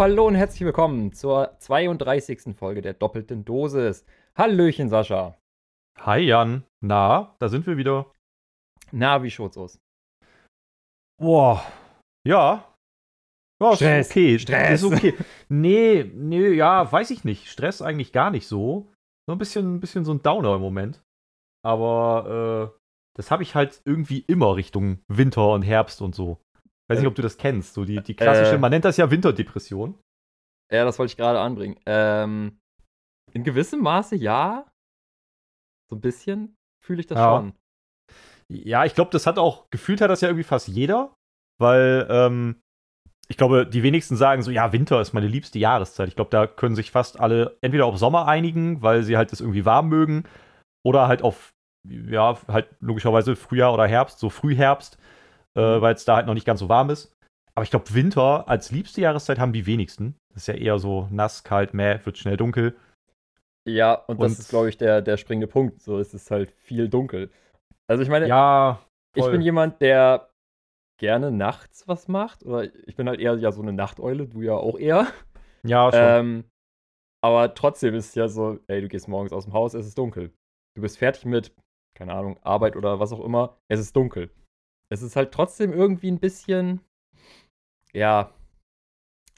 So, hallo und herzlich willkommen zur 32. Folge der doppelten Dosis. Hallöchen, Sascha. Hi Jan. Na, da sind wir wieder. Na, wie schaut's aus? Boah. Ja. Ja, Stress. Ist okay. Stress. Ist okay. Nee, nee, ja, weiß ich nicht. Stress eigentlich gar nicht so. So ein bisschen, ein bisschen so ein Downer im Moment. Aber äh, das habe ich halt irgendwie immer Richtung Winter und Herbst und so. Weiß nicht, ob du das kennst. So die, die klassische, Äh. man nennt das ja Winterdepression. Ja, das wollte ich gerade anbringen. Ähm, in gewissem Maße ja. So ein bisschen fühle ich das Ja. schon. Ja, ich glaube, das hat auch, gefühlt hat das ja irgendwie fast jeder, weil ähm, ich glaube, die wenigsten sagen so, ja, Winter ist meine liebste Jahreszeit. Ich glaube, da können sich fast alle entweder auf Sommer einigen, weil sie halt das irgendwie warm mögen, oder halt auf, ja, halt logischerweise Frühjahr oder Herbst, so Frühherbst, äh, weil es da halt noch nicht ganz so warm ist. Aber ich glaube, Winter als liebste Jahreszeit haben die wenigsten. Das ist ja eher so nass, kalt, mäh, wird schnell dunkel. Ja, und das Und- ist, glaube ich, der, der springende Punkt. So, es ist halt viel dunkel. Also, ich meine, Ja, ich bin jemand, der gerne nachts was macht. Oder ich bin halt eher ja so eine Nachteule, du ja auch eher. ja, schon. Ähm, aber trotzdem ist es ja so, ey, du gehst morgens aus dem Haus, es ist dunkel. Du bist fertig mit, keine Ahnung, Arbeit oder was auch immer, es ist dunkel. Es ist halt trotzdem irgendwie ein bisschen, ja,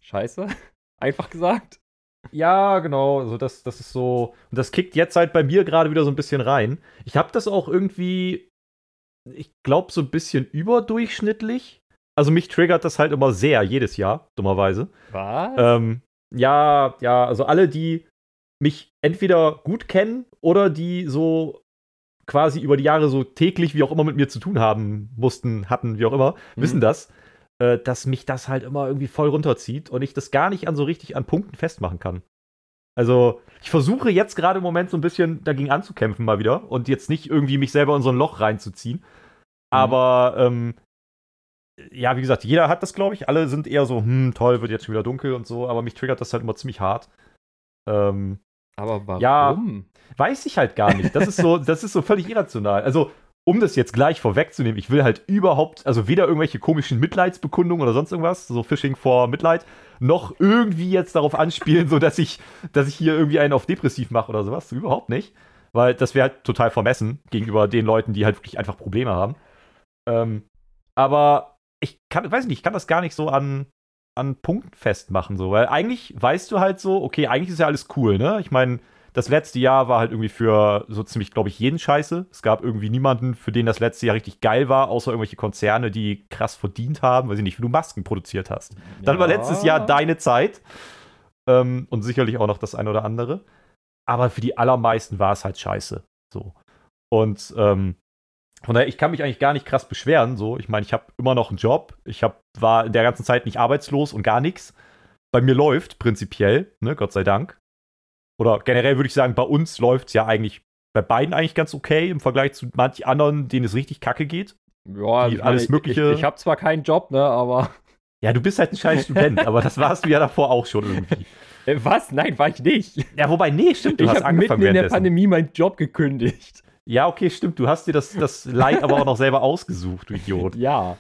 scheiße, einfach gesagt. Ja, genau. Also das, das ist so. Und das kickt jetzt halt bei mir gerade wieder so ein bisschen rein. Ich habe das auch irgendwie, ich glaube, so ein bisschen überdurchschnittlich. Also mich triggert das halt immer sehr, jedes Jahr, dummerweise. Was? Ähm, ja, ja, also alle, die mich entweder gut kennen oder die so quasi über die Jahre so täglich, wie auch immer, mit mir zu tun haben mussten, hatten, wie auch immer, Mhm. wissen das, äh, dass mich das halt immer irgendwie voll runterzieht und ich das gar nicht an so richtig an Punkten festmachen kann. Also, ich versuche jetzt gerade im Moment so ein bisschen dagegen anzukämpfen mal wieder und jetzt nicht irgendwie mich selber in so ein Loch reinzuziehen. Aber, ähm, ja, wie gesagt, jeder hat das, glaube ich. Alle sind eher so, hm, toll, wird jetzt schon wieder dunkel und so, aber mich triggert das halt immer ziemlich hart. Ähm, aber warum? ja. weiß ich halt gar nicht. Das ist so, das ist so völlig irrational. Also, um das jetzt gleich vorwegzunehmen, ich will halt überhaupt, also weder irgendwelche komischen Mitleidsbekundungen oder sonst irgendwas, so Phishing vor Mitleid, noch irgendwie jetzt darauf anspielen, so dass ich, dass ich hier irgendwie einen auf depressiv mache oder sowas. Überhaupt nicht. Weil das wäre halt total vermessen gegenüber den Leuten, die halt wirklich einfach Probleme haben. Ähm, aber ich kann, weiß nicht, ich kann das gar nicht so an, an Punkten festmachen, so, weil eigentlich weißt du halt so, okay, eigentlich ist ja alles cool, ne? Ich meine, das letzte Jahr war halt irgendwie für so ziemlich, glaube ich, jeden Scheiße. Es gab irgendwie niemanden, für den das letzte Jahr richtig geil war, außer irgendwelche Konzerne, die krass verdient haben, weiß ich nicht, wie du Masken produziert hast. Dann war Ja. letztes Jahr deine Zeit. Ähm, und sicherlich auch noch das eine oder andere. Aber für die allermeisten war es halt scheiße. So. Und ähm, von daher, ich kann mich eigentlich gar nicht krass beschweren. So, ich meine, ich habe immer noch einen Job. Ich hab, war in der ganzen Zeit nicht arbeitslos und gar nichts. Bei mir läuft prinzipiell, ne, Gott sei Dank. Oder generell würde ich sagen, bei uns läuft es ja eigentlich bei beiden eigentlich ganz okay im Vergleich zu manch anderen, denen es richtig kacke geht. Ja, die ich meine, alles Mögliche- Ich, ich habe zwar keinen Job, ne, aber. Ja, du bist halt ein scheiß Student, aber das warst du ja davor auch schon irgendwie. Was? Nein, war ich nicht. Ja, wobei, nee, stimmt, du Ich hast habe angefangen mitten in der. Pandemie meinen Job gekündigt. Ja, okay, stimmt. Du hast dir das, das Leid aber auch noch selber ausgesucht, du Idiot. Ja.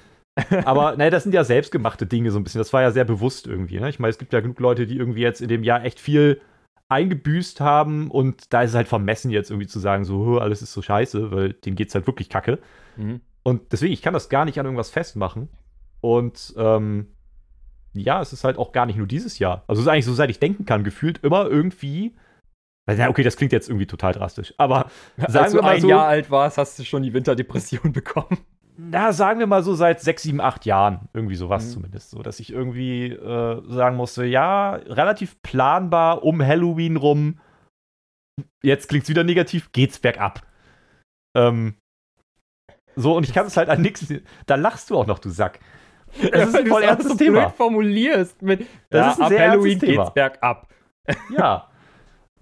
Aber naja, das sind ja selbstgemachte Dinge so ein bisschen. Das war ja sehr bewusst irgendwie. Ne? Ich meine, es gibt ja genug Leute, die irgendwie jetzt in dem Jahr echt viel eingebüßt haben und da ist es halt vermessen, jetzt irgendwie zu sagen, so, "Huh, alles ist so scheiße, weil denen geht's halt wirklich kacke. Mhm. Und deswegen, ich kann das gar nicht an irgendwas festmachen. Und ähm, ja, es ist halt auch gar nicht nur dieses Jahr. Also es ist eigentlich so, seit ich denken kann, gefühlt immer irgendwie. Also, ja, okay, das klingt jetzt irgendwie total drastisch. Aber sagen Als du ein so, Jahr alt warst, hast du schon die Winterdepression bekommen. na, sagen wir mal so seit sechs, sieben, acht Jahren. Irgendwie sowas Mhm. zumindest. So, dass ich irgendwie äh, sagen musste, ja, relativ planbar um Halloween rum. Jetzt klingt's wieder negativ, geht's bergab. Ähm, so, und ich kann es halt an nichts. Da lachst du auch noch, du Sack. Das ist ein voll es ernstes so Thema. formulierst mit Das ja, ist ein ab sehr Halloween geht's bergab. Ja.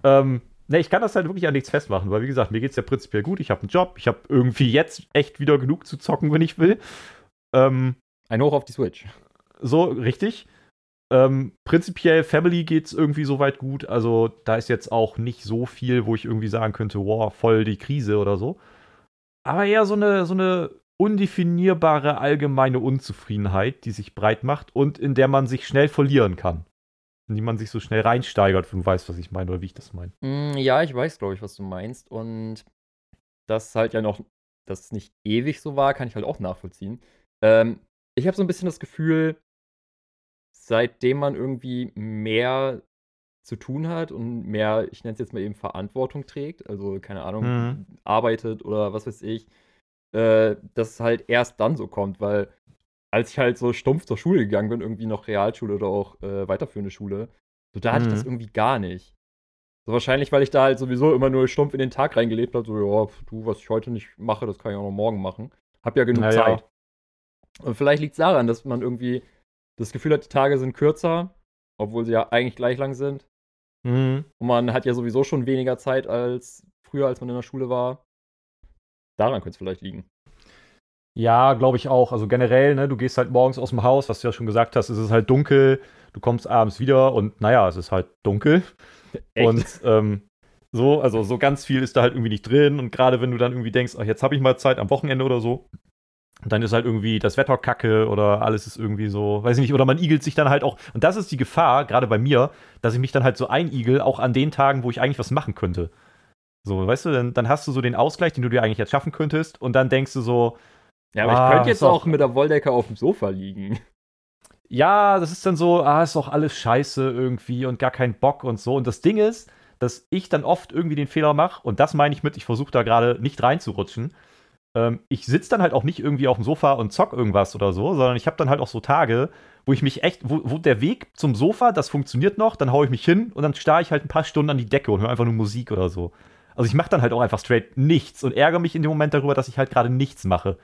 ähm, ne, ich kann das halt wirklich an nichts festmachen, weil wie gesagt, mir geht's ja prinzipiell gut. Ich habe einen Job, ich habe irgendwie jetzt echt wieder genug zu zocken, wenn ich will. Ähm, Ein Hoch auf die Switch. so, richtig. Ähm, prinzipiell Family geht's irgendwie soweit gut. Also da ist jetzt auch nicht so viel, wo ich irgendwie sagen könnte, wow, voll die Krise oder so. Aber eher so eine, so eine undefinierbare allgemeine Unzufriedenheit, die sich breit macht und in der man sich schnell verlieren kann. In die man sich so schnell reinsteigert, wenn du weißt, was ich meine oder wie ich das meine. Mm, ja, ich weiß, glaube ich, was du meinst. Und das halt ja noch, dass es nicht ewig so war, kann ich halt auch nachvollziehen. Ähm, ich habe so ein bisschen das Gefühl, seitdem man irgendwie mehr zu tun hat und mehr, ich nenne es jetzt mal eben Verantwortung trägt, also keine Ahnung, Mhm. arbeitet oder was weiß ich, äh, dass es halt erst dann so kommt, weil als ich halt so stumpf zur Schule gegangen bin, irgendwie noch Realschule oder auch äh, weiterführende Schule, so da hatte ich das Mhm. irgendwie gar nicht. So wahrscheinlich, weil ich da halt sowieso immer nur stumpf in den Tag reingelebt habe, so, ja, pf, du, was ich heute nicht mache, das kann ich auch noch morgen machen. Hab ja genug Na ja. Zeit. Und vielleicht liegt es daran, dass man irgendwie das Gefühl hat, die Tage sind kürzer, obwohl sie ja eigentlich gleich lang sind. Mhm. Und man hat ja sowieso schon weniger Zeit als früher, als man in der Schule war. Daran könnte es vielleicht liegen. Ja, glaube ich auch. Also generell, ne, du gehst halt morgens aus dem Haus, was du ja schon gesagt hast, es ist halt dunkel, du kommst abends wieder und naja, es ist halt dunkel. Echt? Und ähm, so, also so ganz viel ist da halt irgendwie nicht drin. Und gerade wenn du dann irgendwie denkst, ach, jetzt habe ich mal Zeit am Wochenende oder so, dann ist halt irgendwie das Wetter kacke oder alles ist irgendwie so, weiß ich nicht, oder man igelt sich dann halt auch. Und das ist die Gefahr, gerade bei mir, dass ich mich dann halt so einigel, auch an den Tagen, wo ich eigentlich was machen könnte. So, weißt du, dann, dann hast du so den Ausgleich, den du dir eigentlich jetzt schaffen könntest, und dann denkst du so, ja, aber Ah, ich könnte jetzt auch mit der Wolldecke auf dem Sofa liegen. ja, das ist dann so, ah, ist doch alles scheiße irgendwie und gar kein Bock und so. Und das Ding ist, dass ich dann oft irgendwie den Fehler mache, und das meine ich mit, ich versuche da gerade nicht reinzurutschen. Ähm, ich sitze dann halt auch nicht irgendwie auf dem Sofa und zock irgendwas oder so, sondern ich habe dann halt auch so Tage, wo ich mich echt, wo, wo der Weg zum Sofa, das funktioniert noch, dann haue ich mich hin und dann starre ich halt ein paar Stunden an die Decke und höre einfach nur Musik oder so. Also ich mache dann halt auch einfach straight nichts und ärgere mich in dem Moment darüber, dass ich halt gerade nichts mache.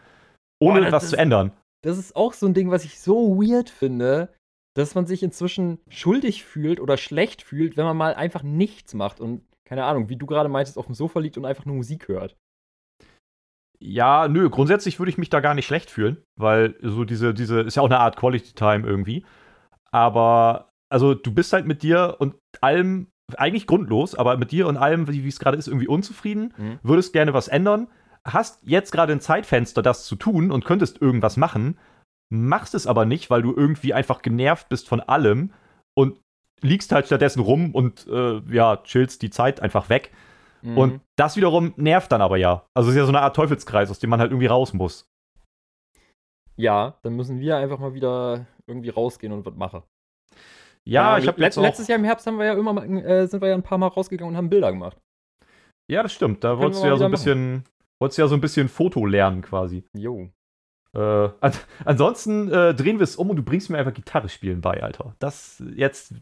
Ohne das was ist- zu ändern. Das ist auch so ein Ding, was ich so weird finde, dass man sich inzwischen schuldig fühlt oder schlecht fühlt, wenn man mal einfach nichts macht und keine Ahnung, wie du gerade meintest, auf dem Sofa liegt und einfach nur Musik hört. Ja, nö, grundsätzlich würde ich mich da gar nicht schlecht fühlen, weil so diese, diese, ist ja auch eine Art Quality Time irgendwie. Aber, also du bist halt mit dir und allem, eigentlich grundlos, aber mit dir und allem, wie wie es gerade ist, irgendwie unzufrieden, Mhm. würdest gerne was ändern, hast jetzt gerade ein Zeitfenster, das zu tun und könntest irgendwas machen, machst es aber nicht, weil du irgendwie einfach genervt bist von allem und liegst halt stattdessen rum und äh, ja, chillst die Zeit einfach weg. Mhm. Und das wiederum nervt dann aber ja. Also es ist ja so eine Art Teufelskreis, aus dem man halt irgendwie raus muss. ja, dann müssen wir einfach mal wieder irgendwie rausgehen und was machen. Ja, Keine ich habe let- letztes Jahr im Herbst haben wir ja immer mal, äh, sind wir ja ein paar Mal rausgegangen und haben Bilder gemacht. Ja, das stimmt. Da wolltest du ja so ein bisschen, wolltest du ja so ein bisschen Foto lernen quasi. Jo. Äh, an, ansonsten äh, drehen wir es um und du bringst mir einfach Gitarre spielen bei, Alter. Das jetzt,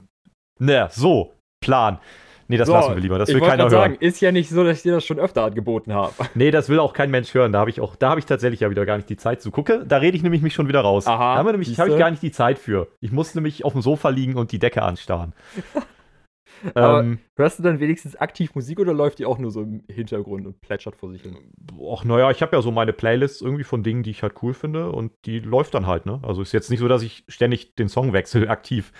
ne, so, Plan. Nee, das So, lassen wir lieber. Das will keiner hören. sagen, ist ja nicht so, dass ich dir das schon öfter angeboten habe. Nee, das will auch kein Mensch hören. Da habe ich auch, da habe ich tatsächlich ja wieder gar nicht die Zeit zu. Gucke, da rede ich nämlich mich schon wieder raus. Aha, da habe nämlich, siehste. habe ich gar nicht die Zeit für. Ich muss nämlich auf dem Sofa liegen und die Decke anstarren. Aber- ähm, Hörst du dann wenigstens aktiv Musik oder läuft die auch nur so im Hintergrund und plätschert vor sich hin? ach, naja, ich habe ja so meine Playlists irgendwie von Dingen, die ich halt cool finde und die läuft dann halt, ne? Also ist jetzt nicht so, dass ich ständig den Song wechsle, aktiv.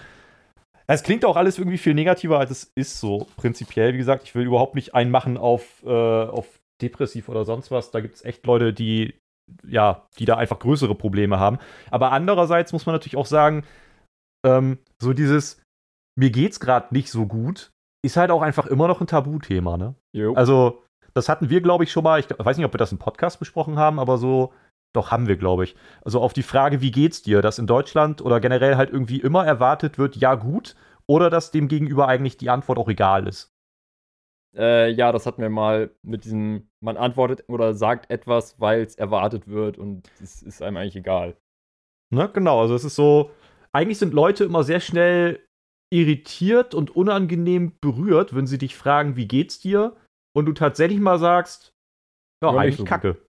Es klingt auch alles irgendwie viel negativer, als es ist so prinzipiell. Wie gesagt, ich will überhaupt nicht einmachen auf, äh, auf depressiv oder sonst was. Da gibt es echt Leute, die, ja, die da einfach größere Probleme haben. Aber andererseits muss man natürlich auch sagen, ähm, so dieses, mir geht's gerade nicht so gut, ist halt auch einfach immer noch ein Tabuthema, ne? Jo. Also, das hatten wir, glaube ich, schon mal. Ich weiß nicht, ob wir das im Podcast besprochen haben, aber so, doch haben wir, glaube ich. Also auf die Frage, wie geht's dir, dass in Deutschland oder generell halt irgendwie immer erwartet wird, ja, gut, oder dass dem gegenüber eigentlich die Antwort auch egal ist. Äh, ja, das hatten wir mal mit diesem, man antwortet oder sagt etwas, weil es erwartet wird und es ist einem eigentlich egal. Ne? Genau, also es ist so, eigentlich sind Leute immer sehr schnell irritiert und unangenehm berührt, wenn sie dich fragen, wie geht's dir? Und du tatsächlich mal sagst, ja, Ja, eigentlich so gut. kacke.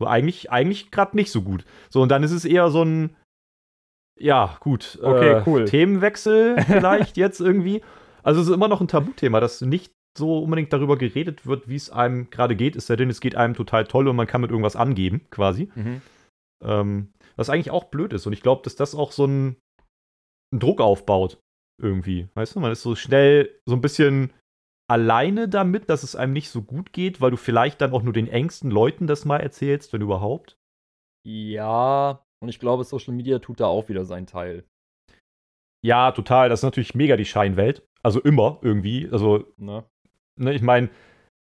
So, eigentlich, eigentlich gerade nicht so gut. So, und dann ist es eher so ein, ja, gut. Okay, äh, cool. Themenwechsel vielleicht jetzt irgendwie. Also es ist immer noch ein Tabuthema, dass nicht so unbedingt darüber geredet wird, wie es einem gerade geht, es sei denn, es geht einem total toll und man kann mit irgendwas angeben, quasi. Mhm. Ähm, was eigentlich auch blöd ist. Und ich glaube, dass das auch so einen, einen Druck aufbaut. Irgendwie. Weißt du, man ist so schnell so ein bisschen alleine damit, dass es einem nicht so gut geht, weil du vielleicht dann auch nur den engsten Leuten das mal erzählst, wenn überhaupt. Ja, und ich glaube, Social Media tut da auch wieder seinen Teil. Ja, total. Das ist natürlich mega die Scheinwelt. Also immer irgendwie. Also, Ne? ne, ich meine,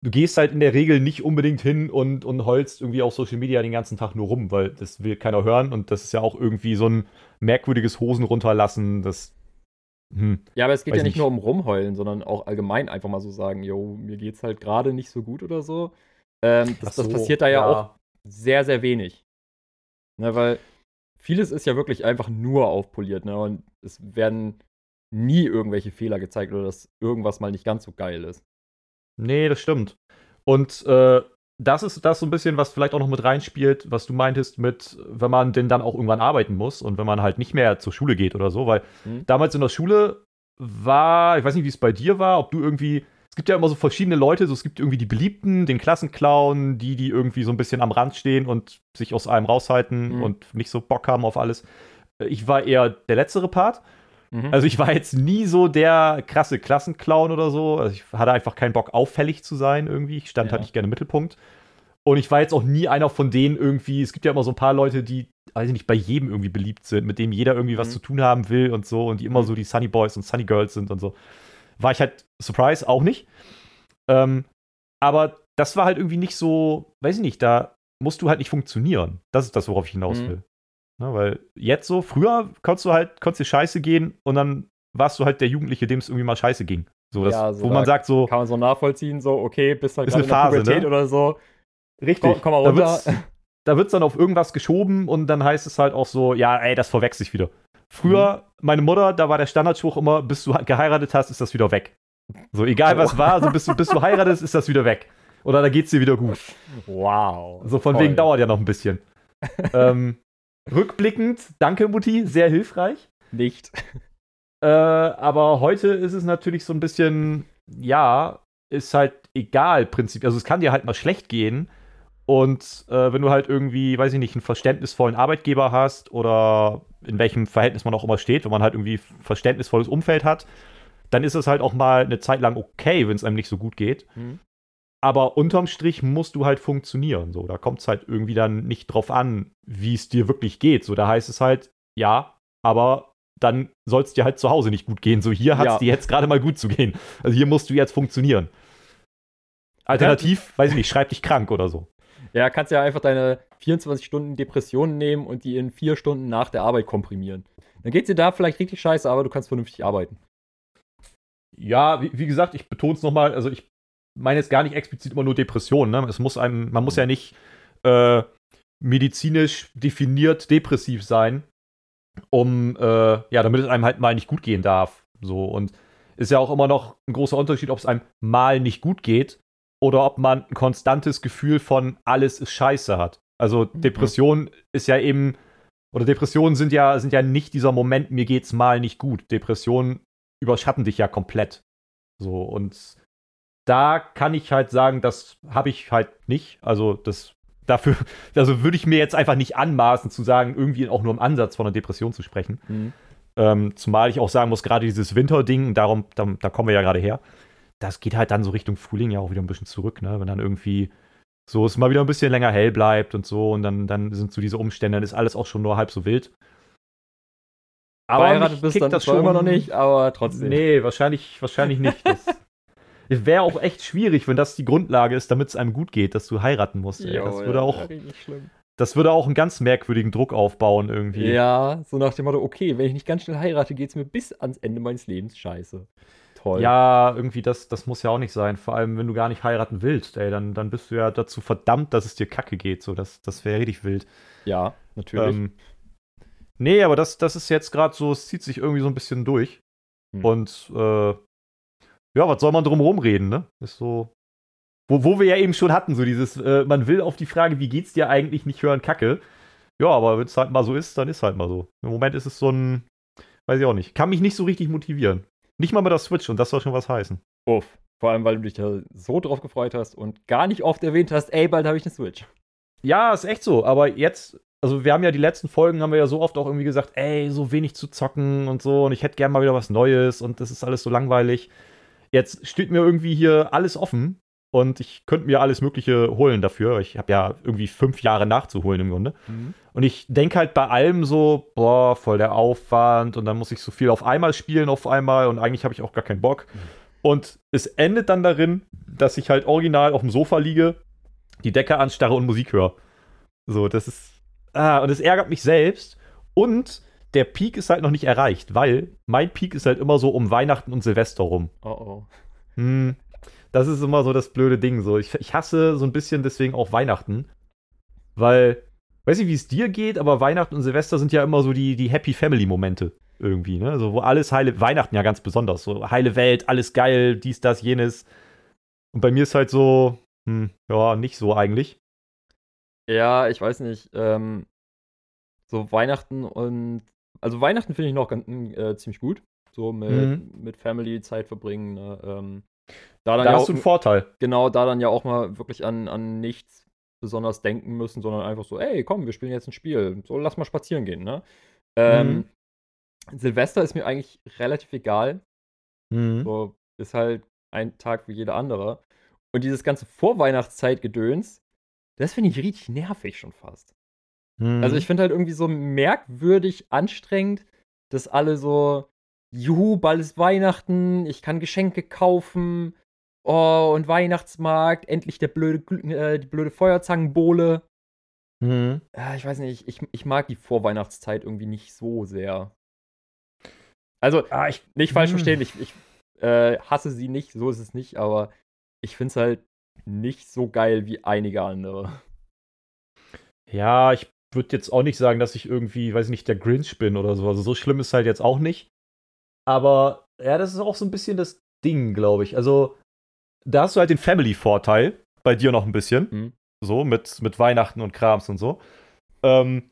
du gehst halt in der Regel nicht unbedingt hin und, und heulst irgendwie auf Social Media den ganzen Tag nur rum, weil das will keiner hören und das ist ja auch irgendwie so ein merkwürdiges Hosen runterlassen, das. Hm. Ja, aber es geht Weiß ja nicht nicht. nur um Rumheulen, sondern auch allgemein einfach mal so sagen, yo, mir geht's halt gerade nicht so gut oder so. Ähm, das, Ach das so, passiert da ja, auch sehr, sehr wenig. Ne, weil vieles ist ja wirklich einfach nur aufpoliert, ne? Und es werden nie irgendwelche Fehler gezeigt oder dass irgendwas mal nicht ganz so geil ist. Nee, das stimmt. Und äh, das ist das so ein bisschen, was vielleicht auch noch mit reinspielt, was du meintest mit, wenn man denn dann auch irgendwann arbeiten muss und wenn man halt nicht mehr zur Schule geht oder so, weil Hm? damals in der Schule war, ich weiß nicht, wie es bei dir war, ob du irgendwie, es gibt ja immer so verschiedene Leute, so es gibt irgendwie die Beliebten, den Klassenclown, die, die irgendwie so ein bisschen am Rand stehen und sich aus allem raushalten Mhm. und nicht so Bock haben auf alles. Ich war eher der letztere Part. Mhm. Also ich war jetzt nie so der krasse Klassenclown oder so. Also ich hatte einfach keinen Bock, auffällig zu sein irgendwie. Ich stand Ja. halt nicht gerne im Mittelpunkt. Und ich war jetzt auch nie einer von denen irgendwie. Es gibt ja immer so ein paar Leute, die, weiß ich nicht, bei jedem irgendwie beliebt sind, mit dem jeder irgendwie was Mhm. zu tun haben will und so und die immer Mhm. so die Sunny Boys und Sunny Girls sind und so. War ich halt, Surprise, auch nicht. Ähm, aber das war halt irgendwie nicht so, weiß ich nicht, da musst du halt nicht funktionieren. Das ist das, worauf ich hinaus Mhm. Ne, weil jetzt so, früher konntest du halt, konntest dir scheiße gehen und dann warst du halt der Jugendliche, dem es irgendwie mal scheiße ging. So, das, Ja, so wo man sagt so, Kann man so nachvollziehen, so, okay, bist halt gerade in der Phase, Pubertät ne? oder so. richtig, Komm, komm mal da runter. wird's, da dann auf irgendwas geschoben und dann heißt es halt auch so, ja, ey, das verwechselt sich wieder. Früher, Mhm. meine Mutter, da war der Standardspruch immer, bis du geheiratet hast, ist das wieder weg. So, egal was war, so bis du, bis du heiratest, ist das wieder weg. Oder da geht's dir wieder gut. Wow. So von Toll. wegen dauert ja noch ein bisschen. ähm, rückblickend, danke Mutti, sehr hilfreich. Nicht. Äh, aber heute ist es natürlich so ein bisschen, ja, ist halt egal, Prinzip. Also es kann dir halt mal schlecht gehen. Und äh, wenn du halt irgendwie, weiß ich nicht, einen verständnisvollen Arbeitgeber hast oder in welchem Verhältnis man auch immer steht, wenn man halt irgendwie verständnisvolles Umfeld hat, dann ist es halt auch mal eine Zeit lang okay, wenn es einem nicht so gut geht. Mhm. Aber unterm Strich musst du halt funktionieren. So, da kommt es halt irgendwie dann nicht drauf an, wie es dir wirklich geht. So, da heißt es halt, ja, aber dann soll es dir halt zu Hause nicht gut gehen. So, hier hat es Ja. dir jetzt gerade mal gut zu gehen. Also hier musst du jetzt funktionieren. Alternativ, weiß ich nicht, schreib dich krank oder so. Ja, kannst ja einfach deine 24 Stunden Depressionen nehmen und die in vier Stunden nach der Arbeit komprimieren. Dann geht's dir da vielleicht richtig scheiße, aber du kannst vernünftig arbeiten. Ja, wie, wie gesagt, ich betone es nochmal, also ich meine jetzt gar nicht explizit immer nur Depressionen. Ne? Es muss einem, man muss ja nicht äh, medizinisch definiert depressiv sein, um, äh, ja, damit es einem halt mal nicht gut gehen darf. So, und ist ja auch immer noch ein großer Unterschied, ob es einem mal nicht gut geht oder ob man ein konstantes Gefühl von alles ist scheiße hat. Also Depression ist ja eben, oder Depressionen sind ja, sind ja nicht dieser Moment, mir geht's mal nicht gut. Depressionen überschatten dich ja komplett. So, und da kann ich halt sagen, das habe ich halt nicht. Also, das dafür, also würde ich mir jetzt einfach nicht anmaßen zu sagen, irgendwie auch nur im Ansatz von einer Depression zu sprechen. Mhm. Ähm, zumal ich auch sagen muss, gerade dieses Winterding, darum, da, da kommen wir ja gerade her, das geht halt dann so Richtung Frühling ja auch wieder ein bisschen zurück, ne? Wenn dann irgendwie so es mal wieder ein bisschen länger hell bleibt und so und dann, dann sind so diese Umstände, dann ist alles auch schon nur halb so wild. Verheiratet mich bist dann das zwar immer noch nicht, aber trotzdem. Nee, wahrscheinlich, wahrscheinlich nicht. Das wäre auch echt schwierig, wenn das die Grundlage ist, damit es einem gut geht, dass du heiraten musst. Ey. Jo, das, ja, würde auch, richtig schlimm. das würde auch einen ganz merkwürdigen Druck aufbauen irgendwie. Ja, so nach dem Motto, okay, wenn ich nicht ganz schnell heirate, geht's mir bis ans Ende meines Lebens scheiße. Toll. Ja, irgendwie, das, das muss ja auch nicht sein. Vor allem, wenn du gar nicht heiraten willst, ey, dann, dann bist du ja dazu verdammt, dass es dir kacke geht. So, das, das wäre richtig wild. Ja, natürlich. Ähm, nee, aber das, das ist jetzt gerade so, es zieht sich irgendwie so ein bisschen durch. Hm. Und äh, ja, was soll man drum rumreden, ne? Ist so. Wo, wo wir ja eben schon hatten, so dieses, äh, man will auf die Frage, wie geht's dir eigentlich, nicht hören, Kacke. Ja, aber wenn es halt mal so ist, dann ist halt mal so. Im Moment ist es so ein, weiß ich auch nicht, kann mich nicht so richtig motivieren. Nicht mal mit der Switch und das soll schon was heißen. Uff. Vor allem, weil du dich da so drauf gefreut hast und gar nicht oft erwähnt hast, ey, bald habe ich eine Switch. Ja, ist echt so. Aber jetzt, also wir haben ja die letzten Folgen, haben wir ja so oft auch irgendwie gesagt, ey, so wenig zu zocken und so und ich hätte gern mal wieder was Neues und das ist alles so langweilig. Jetzt steht mir irgendwie hier alles offen und ich könnte mir alles Mögliche holen dafür. Ich habe ja irgendwie fünf Jahre nachzuholen im Grunde. Mhm. Und ich denke halt bei allem so, boah, voll der Aufwand und dann muss ich so viel auf einmal spielen auf einmal und eigentlich habe ich auch gar keinen Bock. Mhm. Und es endet dann darin, dass ich halt original auf dem Sofa liege, die Decke anstarre und Musik höre. So, das ist. Ah, und es ärgert mich selbst. Und der Peak ist halt noch nicht erreicht, weil mein Peak ist halt immer so um Weihnachten und Silvester rum. Oh oh. Hm, das ist immer so das blöde Ding. So. Ich, ich hasse so ein bisschen deswegen auch Weihnachten. Weil, weiß nicht, wie es dir geht, aber Weihnachten und Silvester sind ja immer so die, die Happy Family-Momente irgendwie, ne? So, wo alles heile, Weihnachten ja ganz besonders, so heile Welt, alles geil, dies, das, jenes. Und bei mir ist halt so, hm, ja, nicht so eigentlich. Ja, ich weiß nicht. Ähm, so Weihnachten und. Also Weihnachten finde ich noch ganz, äh, ziemlich gut. So mit, Mhm. mit Family Zeit verbringen. Ne? Ähm, da Da ja hast auch, du einen Vorteil. genau, da dann ja auch mal wirklich an, an nichts besonders denken müssen, sondern einfach so, ey, komm, wir spielen jetzt ein Spiel. So, lass mal spazieren gehen, ne? Ähm, Mhm. Silvester ist mir eigentlich relativ egal. Mhm. So, ist halt ein Tag wie jeder andere. Und dieses ganze Vorweihnachtszeit-Gedöns, das finde ich richtig nervig schon fast. Mhm. Also ich finde halt irgendwie so merkwürdig anstrengend, dass alle so, juhu, bald ist Weihnachten, ich kann Geschenke kaufen, oh, und Weihnachtsmarkt, endlich der blöde, äh, die blöde Feuerzangenbowle. Mhm. Ja, ich weiß nicht, ich, ich mag die Vorweihnachtszeit irgendwie nicht so sehr. Also, Ah, ich, nicht falsch Hm. verstehen, ich, ich äh, hasse sie nicht, so ist es nicht, aber ich finde es halt nicht so geil wie einige andere. Ja, ich würde jetzt auch nicht sagen, dass ich irgendwie, weiß ich nicht, der Grinch bin oder so. Also so schlimm ist halt jetzt auch nicht. Aber ja, das ist auch so ein bisschen das Ding, glaube ich. Also da hast du halt den Family-Vorteil, bei dir noch ein bisschen. Mhm. So, mit, mit Weihnachten und Krams und so. Ähm,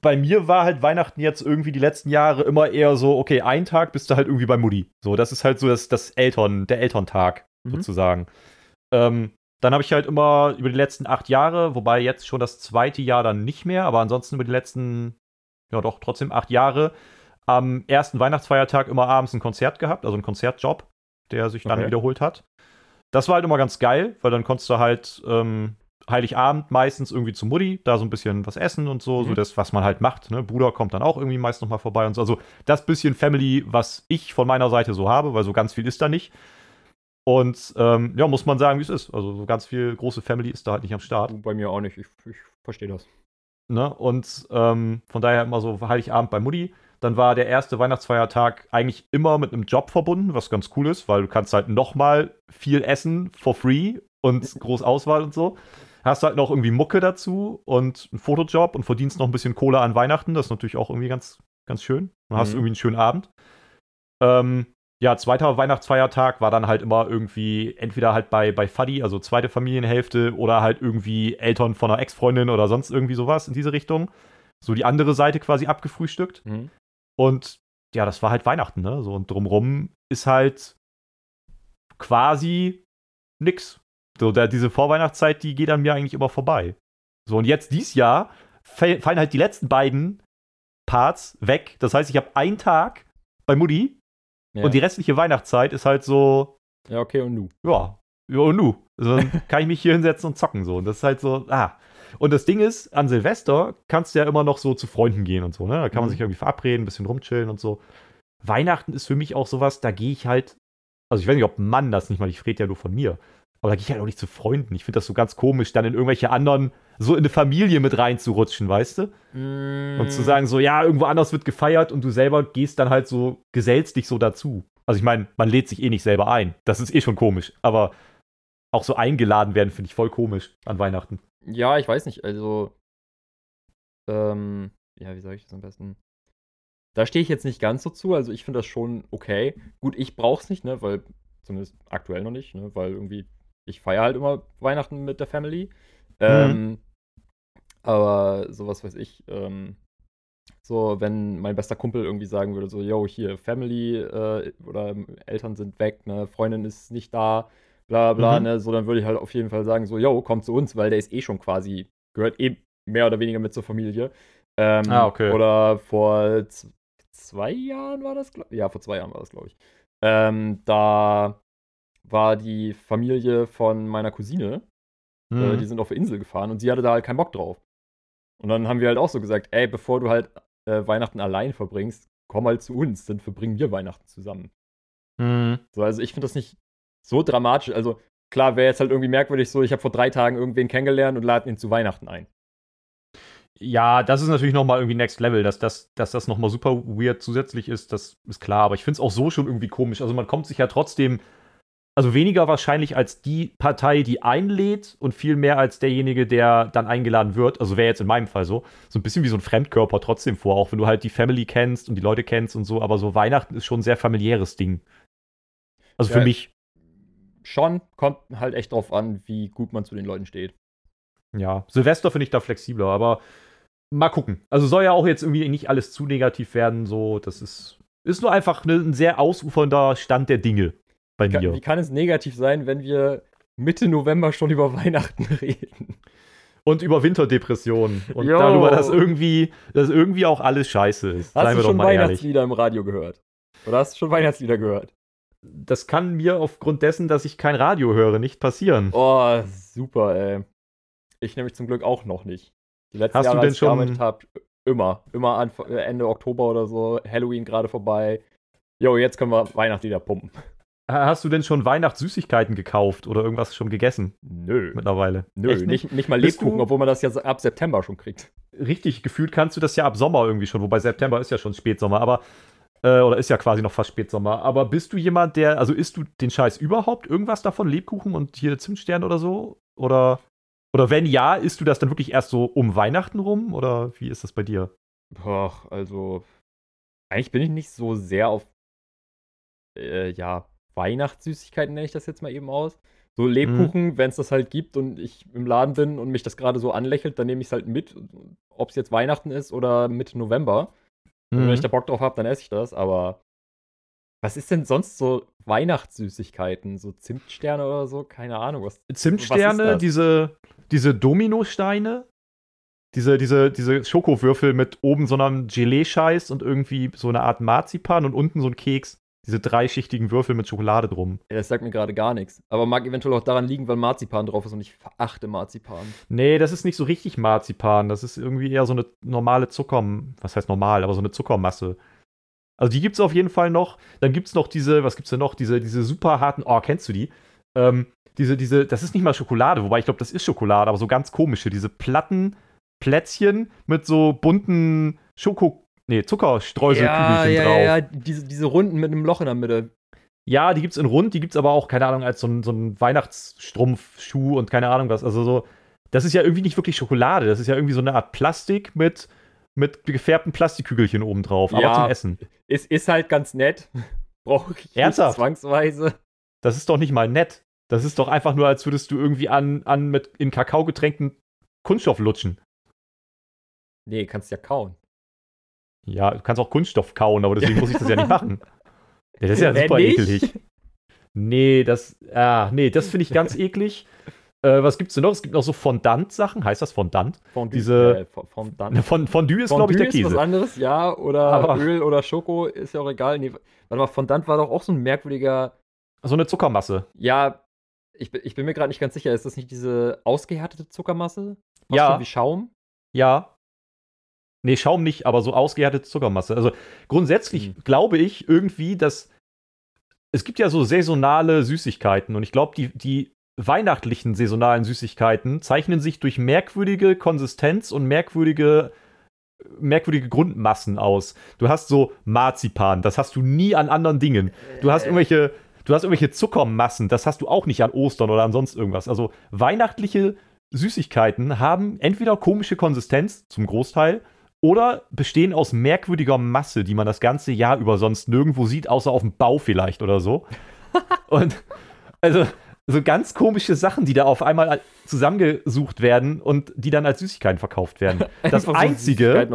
bei mir war halt Weihnachten jetzt irgendwie die letzten Jahre immer eher so, okay, ein Tag bist du halt irgendwie bei Mutti. So, das ist halt so das, das Eltern, der Elterntag Mhm. sozusagen. Ähm, dann habe ich halt immer über die letzten acht Jahre, wobei jetzt schon das zweite Jahr dann nicht mehr, aber ansonsten über die letzten, ja doch, trotzdem acht Jahre, am ersten Weihnachtsfeiertag immer abends ein Konzert gehabt, also ein Konzertjob, der sich dann Okay. wiederholt hat. Das war halt immer ganz geil, weil dann konntest du halt ähm, Heiligabend meistens irgendwie zu Mutti, da so ein bisschen was essen und so, so Mhm. das, was man halt macht. Ne? Bruder kommt dann auch irgendwie meist noch mal vorbei und so. Also das bisschen Family, was ich von meiner Seite so habe, weil so ganz viel ist da nicht. Und ähm, ja, muss man sagen, wie es ist. Also so ganz viel große Family ist da halt nicht am Start. Bei mir auch nicht, ich, ich verstehe das. Ne? Und ähm, von daher immer so Heiligabend bei Mutti. Dann war der erste Weihnachtsfeiertag eigentlich immer mit einem Job verbunden, was ganz cool ist, weil du kannst halt nochmal viel essen for free und groß Auswahl und so. Hast halt noch irgendwie Mucke dazu und einen Fotojob und verdienst noch ein bisschen Kohle an Weihnachten. Das ist natürlich auch irgendwie ganz, ganz schön. Dann hast du Mhm. irgendwie einen schönen Abend. Ähm, ja, zweiter Weihnachtsfeiertag war dann halt immer irgendwie entweder halt bei, bei Fuddy, also zweite Familienhälfte, oder halt irgendwie Eltern von einer Ex-Freundin oder sonst irgendwie sowas in diese Richtung. So die andere Seite quasi abgefrühstückt. Mhm. Und ja, das war halt Weihnachten, ne? So, und drumrum ist halt quasi nix. So, da, diese Vorweihnachtszeit, die geht an mir eigentlich immer vorbei. So, und jetzt dieses Jahr fall- fallen halt die letzten beiden Parts weg. Das heißt, ich habe einen Tag bei Mutti Ja. und die restliche Weihnachtszeit ist halt so, ja, okay, und nu. ja, ja und nu. Also, dann kann ich mich hier hinsetzen und zocken so. Und das ist halt so, ah. Und das Ding ist, an Silvester kannst du ja immer noch so zu Freunden gehen und so, ne? Da kann man Mhm. sich irgendwie verabreden, ein bisschen rumchillen und so. Weihnachten ist für mich auch sowas, da gehe ich halt, also ich weiß nicht, ob Mann das nicht mal, ich rede ja nur von mir, aber da gehe ich halt auch nicht zu Freunden. Ich finde das so ganz komisch, dann in irgendwelche anderen, so in eine Familie mit reinzurutschen, weißt du? Und Mhm. zu sagen, so, ja, irgendwo anders wird gefeiert und du selber gehst dann halt so, gesellst dich so dazu. Also ich meine, man lädt sich eh nicht selber ein. Das ist eh schon komisch. Aber auch so eingeladen werden, finde ich voll komisch an Weihnachten. Ja, ich weiß nicht, also. Ähm, ja, wie sage ich das am besten? Da stehe ich jetzt nicht ganz so zu, also ich finde das schon okay. Gut, ich brauch's nicht, ne, weil, zumindest aktuell noch nicht, ne, weil irgendwie, ich feiere halt immer Weihnachten mit der Family. Ähm, aber sowas weiß ich, ähm, so, wenn mein bester Kumpel irgendwie sagen würde, so, yo, hier, Family äh, oder Eltern sind weg, ne, Freundin ist nicht da, bla bla, Mhm. ne, so, dann würde ich halt auf jeden Fall sagen, so, yo, komm zu uns, weil der ist eh schon quasi, gehört eh mehr oder weniger mit zur Familie. Ähm, Ah, okay. Oder vor zwei Jahren war das, glaub- ja, vor zwei Jahren war das, glaube ich. Ähm, da war die Familie von meiner Cousine. Mhm. Äh, die sind auf der Insel gefahren und sie hatte da halt keinen Bock drauf. Und dann haben wir halt auch so gesagt, ey, bevor du halt äh, Weihnachten allein verbringst, komm halt zu uns, dann verbringen wir Weihnachten zusammen. Mhm. So, also ich finde das nicht so dramatisch. Also klar, wäre jetzt halt irgendwie merkwürdig so, ich habe vor drei Tagen irgendwen kennengelernt und lade ihn zu Weihnachten ein. Ja, das ist natürlich nochmal irgendwie Next Level, dass das, dass das nochmal super weird zusätzlich ist, das ist klar. Aber ich finde es auch so schon irgendwie komisch. Also man kommt sich ja trotzdem, also weniger wahrscheinlich als die Partei, die einlädt und viel mehr als derjenige, der dann eingeladen wird. Also wäre jetzt in meinem Fall so. So ein bisschen wie so ein Fremdkörper trotzdem vor, auch wenn du halt die Family kennst und die Leute kennst und so. Aber so Weihnachten ist schon ein sehr familiäres Ding. Also für Ja, mich. Schon, kommt halt echt drauf an, wie gut man zu den Leuten steht. Ja, Silvester finde ich da flexibler, aber mal gucken. Also soll ja auch jetzt irgendwie nicht alles zu negativ werden, so, das ist, ist nur einfach ne, ein sehr ausufernder Stand der Dinge bei mir. Wie kann es negativ sein, wenn wir Mitte November schon über Weihnachten reden? Und über Winterdepressionen und Jo. darüber, dass irgendwie, dass irgendwie auch alles scheiße ist. Hast Seien du wir doch schon mal ehrlich. Weihnachtslieder im Radio gehört? Oder hast du schon Weihnachtslieder gehört? Das kann mir aufgrund dessen, dass ich kein Radio höre, nicht passieren. Oh, super, ey. Ich nämlich zum Glück auch noch nicht. Die letzten Hast du Jahre, denn als ich schon- gearbeitet habe, immer. Immer Anf äh, Ende Oktober oder so, Halloween gerade vorbei. Jo, jetzt können wir Weihnachtslieder pumpen. Hast du denn schon Weihnachtssüßigkeiten gekauft oder irgendwas schon gegessen Nö. mittlerweile? Nö, Echt nicht, nicht mal Bist Lebkuchen, du- obwohl man das ja ab September schon kriegt. richtig gefühlt kannst du das ja ab Sommer irgendwie schon, wobei September ist ja schon Spätsommer, aber äh, oder ist ja quasi noch fast Spätsommer. Aber bist du jemand, der, also isst du den Scheiß überhaupt irgendwas davon, Lebkuchen und hier Zimtstern oder so? Oder oder wenn ja, isst du das dann wirklich erst so um Weihnachten rum oder wie ist das bei dir? Boah, also. Eigentlich bin ich nicht so sehr auf. Äh, ja, Weihnachtssüßigkeiten nenne ich das jetzt mal eben aus. So Lebkuchen, wenn es das halt gibt und ich im Laden bin und mich das gerade so anlächelt, dann nehme ich es halt mit. Ob es jetzt Weihnachten ist oder Mitte November. Und wenn ich da Bock drauf habe, dann esse ich das. Aber was ist denn sonst so Weihnachtssüßigkeiten? So Zimtsterne oder so? Keine Ahnung. Was, was ist Zimtsterne, das? diese, diese Dominosteine, diese, diese, diese Schokowürfel mit oben so einem Gelee-Scheiß und irgendwie so eine Art Marzipan und unten so ein Keks. Diese dreischichtigen Würfel mit Schokolade drum. Ja, das sagt mir gerade gar nichts. Aber mag eventuell auch daran liegen, weil Marzipan drauf ist und ich verachte Marzipan. Nee, das ist nicht so richtig Marzipan. Das ist irgendwie eher so eine normale Zucker, was heißt normal, aber so eine Zuckermasse. Also die gibt's auf jeden Fall noch. Dann gibt's noch diese, was gibt's denn noch? Diese, diese super harten, oh, kennst du die? Ähm, diese, diese, das ist nicht mal Schokolade, wobei ich glaube, das ist Schokolade, aber so ganz komische, diese platten Plätzchen mit so bunten Schoko, nee, Zuckerstreuselkügelchen ja, drauf. ja, ja, diese, diese Runden mit einem Loch in der Mitte. Ja, die gibt's in rund, die gibt's aber auch, keine Ahnung, als so ein, so ein Weihnachtsstrumpfschuh und keine Ahnung was. Also so, das ist ja irgendwie nicht wirklich Schokolade, das ist ja irgendwie so eine Art Plastik mit, mit gefärbten Plastikkügelchen obendrauf, aber Ja. zum Essen. Ist, ist halt ganz nett. Brauche ich nicht Ernsthaft? zwangsweise. Das ist doch nicht mal nett. Das ist doch einfach nur, als würdest du irgendwie an, an mit in Kakao getränkten Kunststoff lutschen. Nee, kannst ja kauen. Ja, du kannst auch Kunststoff kauen, aber deswegen muss ich das ja nicht machen. Ja, das ist ja Wenn super nicht? ekelig. Nee, das, ah, nee, das finde ich ganz eklig. Äh, was gibt's denn noch? Es gibt noch so Fondant-Sachen. Heißt das Fondant? Fondue, Diese- äh, Fo- Fondant. Ne, Fond Fondue ist, glaube ich, der Fondue ist was Käse. anderes, ja. Oder Aber- Öl oder Schoko, ist ja auch egal. Nee, warte mal, Fondant war doch auch so ein merkwürdiger. So eine Zuckermasse. Ja, ich, bin- ich bin mir gerade nicht ganz sicher. Ist das nicht diese ausgehärtete Zuckermasse? Fast Ja. Wie Schaum? Ja. Nee, Schaum nicht, aber so ausgehärtete Zuckermasse. Also grundsätzlich Hm. glaube ich irgendwie, dass es gibt ja so saisonale Süßigkeiten und ich glaube, die, die weihnachtlichen saisonalen Süßigkeiten zeichnen sich durch merkwürdige Konsistenz und merkwürdige merkwürdige Grundmassen aus. Du hast so Marzipan, das hast du nie an anderen Dingen. Du hast irgendwelche du hast irgendwelche Zuckermassen, das hast du auch nicht an Ostern oder an sonst irgendwas. Also weihnachtliche Süßigkeiten haben entweder komische Konsistenz zum Großteil oder bestehen aus merkwürdiger Masse, die man das ganze Jahr über sonst nirgendwo sieht, außer auf dem Bau vielleicht oder so. und also so ganz komische Sachen, die da auf einmal zusammengesucht werden und die dann als Süßigkeiten verkauft werden. Das so einzige,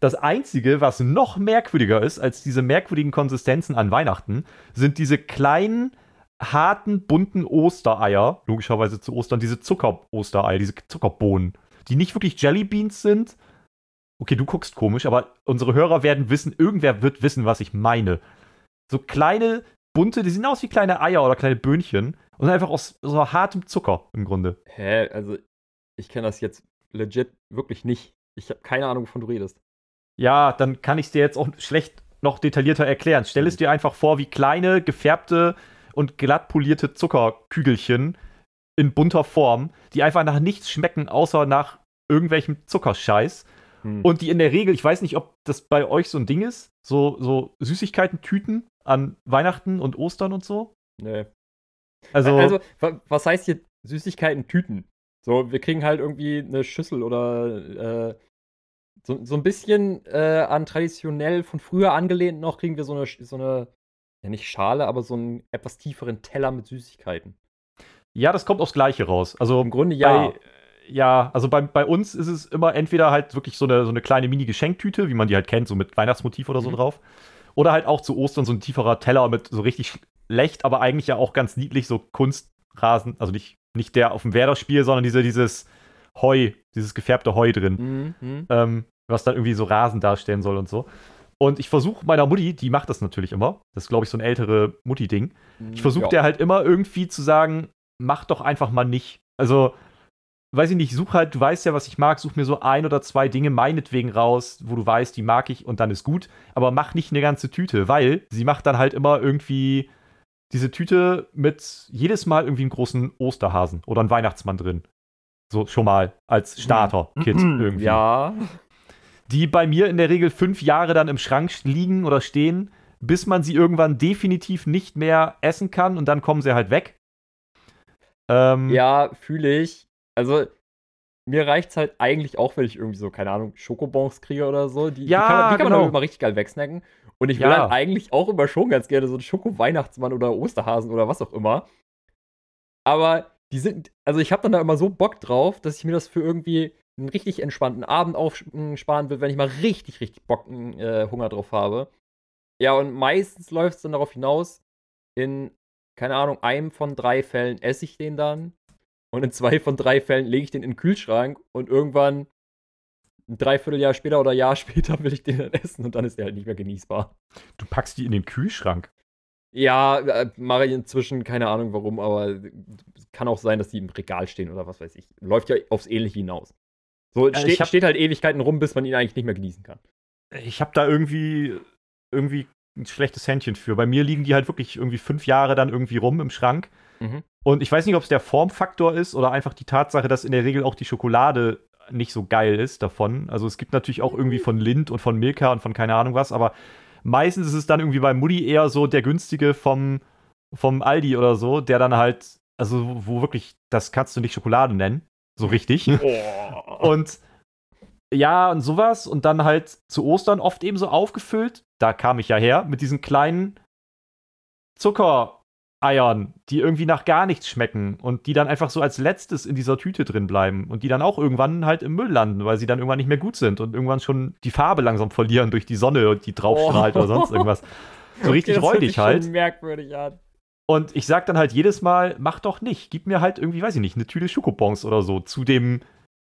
das Einzige, was noch merkwürdiger ist als diese merkwürdigen Konsistenzen an Weihnachten, sind diese kleinen, harten, bunten Ostereier, logischerweise zu Ostern, diese Zucker-Ostereier, diese Zuckerbohnen, die nicht wirklich Jellybeans sind. Okay, du guckst komisch, aber unsere Hörer werden wissen, irgendwer wird wissen, was ich meine. So kleine, bunte, die sehen aus wie kleine Eier oder kleine Böhnchen und einfach aus so hartem Zucker im Grunde. Hä? Also, ich kenne das jetzt legit wirklich nicht. Ich habe keine Ahnung, wovon du redest. Ja, dann kann ich es dir jetzt auch schlecht noch detaillierter erklären. Stell es dir einfach vor wie kleine, gefärbte und glatt polierte Zuckerkügelchen in bunter Form, die einfach nach nichts schmecken, außer nach irgendwelchem Zuckerscheiß. Hm. Und die in der Regel, ich weiß nicht, ob das bei euch so ein Ding ist, so, so Süßigkeiten-Tüten an Weihnachten und Ostern und so. Nee. Also, Also, wa- was heißt hier Süßigkeiten Tüten? So, wir kriegen halt irgendwie eine Schüssel oder äh, so, so ein bisschen äh, an traditionell von früher angelehnt noch kriegen wir so eine, so eine, ja nicht Schale, aber so einen etwas tieferen Teller mit Süßigkeiten. ja, das kommt aufs Gleiche raus. Also, Im Grunde ja. Bei, ja, also bei, bei uns ist es immer entweder halt wirklich so eine, so eine kleine Mini-Geschenktüte, wie man die halt kennt, so mit Weihnachtsmotiv oder so Mhm. drauf. Oder halt auch zu Ostern so ein tieferer Teller mit so richtig schlecht, aber eigentlich ja auch ganz niedlich, so Kunstrasen. Also nicht, nicht der auf dem Werder-Spiel, sondern diese, dieses Heu, dieses gefärbte Heu drin, Mhm, mhm. ähm, was dann irgendwie so Rasen darstellen soll und so. Und ich versuche meiner Mutti, die macht das natürlich immer, das ist glaube ich so ein ältere Mutti-Ding, ich versuche Ja. der halt immer irgendwie zu sagen, mach doch einfach mal nicht. Also, weiß ich nicht, such halt, du weißt ja, was ich mag, such mir so ein oder zwei Dinge meinetwegen raus, wo du weißt, die mag ich und dann ist gut, aber mach nicht eine ganze Tüte, weil sie macht dann halt immer irgendwie diese Tüte mit jedes Mal irgendwie einem großen Osterhasen oder einem Weihnachtsmann drin. So schon mal als Starter-Kit irgendwie Ja. die bei mir in der Regel fünf Jahre dann im Schrank liegen oder stehen, bis man sie irgendwann definitiv nicht mehr essen kann und dann kommen sie halt weg. Ähm, Ja, fühle ich. Also, mir reicht's halt eigentlich auch, wenn ich irgendwie so, keine Ahnung, Schokobons kriege oder so. Die, Ja, die kann man, die kann man genau. dann immer richtig geil wegsnacken. Und ich will Ja. dann eigentlich auch immer schon ganz gerne so einen Schoko-Weihnachtsmann oder Osterhasen oder was auch immer. Aber die sind, also ich habe dann da immer so Bock drauf, dass ich mir das für irgendwie einen richtig entspannten Abend aufsparen will, wenn ich mal richtig, richtig Bock, äh, Hunger drauf habe. Ja, und meistens läuft es dann darauf hinaus, in, keine Ahnung, einem von drei Fällen esse ich den dann. Und in zwei von drei Fällen lege ich den in den Kühlschrank und irgendwann ein Dreivierteljahr später oder Jahr später will ich den dann essen und dann ist der halt nicht mehr genießbar. Du packst die in den Kühlschrank. Ja, äh, mache ich inzwischen, keine Ahnung warum, aber es kann auch sein, dass die im Regal stehen oder was weiß ich. Läuft ja aufs Ähnliche hinaus. So, ich steht, steht halt Ewigkeiten rum, bis man ihn eigentlich nicht mehr genießen kann. Ich habe da irgendwie, irgendwie ein schlechtes Händchen für. Bei mir liegen die halt wirklich irgendwie fünf Jahre dann irgendwie rum im Schrank. Mhm. Und ich weiß nicht, ob es der Formfaktor ist oder einfach die Tatsache, dass in der Regel auch die Schokolade nicht so geil ist davon. Also es gibt natürlich auch irgendwie von Lind und von Milka und von keine Ahnung was, aber meistens ist es dann irgendwie bei Mutti eher so der günstige vom, vom Aldi oder so, der dann halt, also wo wirklich, das kannst du nicht Schokolade nennen. So richtig. Oh. Und ja, und sowas. Und dann halt zu Ostern oft eben so aufgefüllt. Da kam ich ja her mit diesen kleinen Zuckereiern, die irgendwie nach gar nichts schmecken und die dann einfach so als letztes in dieser Tüte drin bleiben und die dann auch irgendwann halt im Müll landen, weil sie dann irgendwann nicht mehr gut sind und irgendwann schon die Farbe langsam verlieren durch die Sonne und die draufstrahlt Oh. oder sonst irgendwas. So richtig das hört räudig halt. merkwürdig an. Und ich sag dann halt jedes Mal, mach doch nicht. Gib mir halt irgendwie, weiß ich nicht, eine Tüte Schokobons oder so zu dem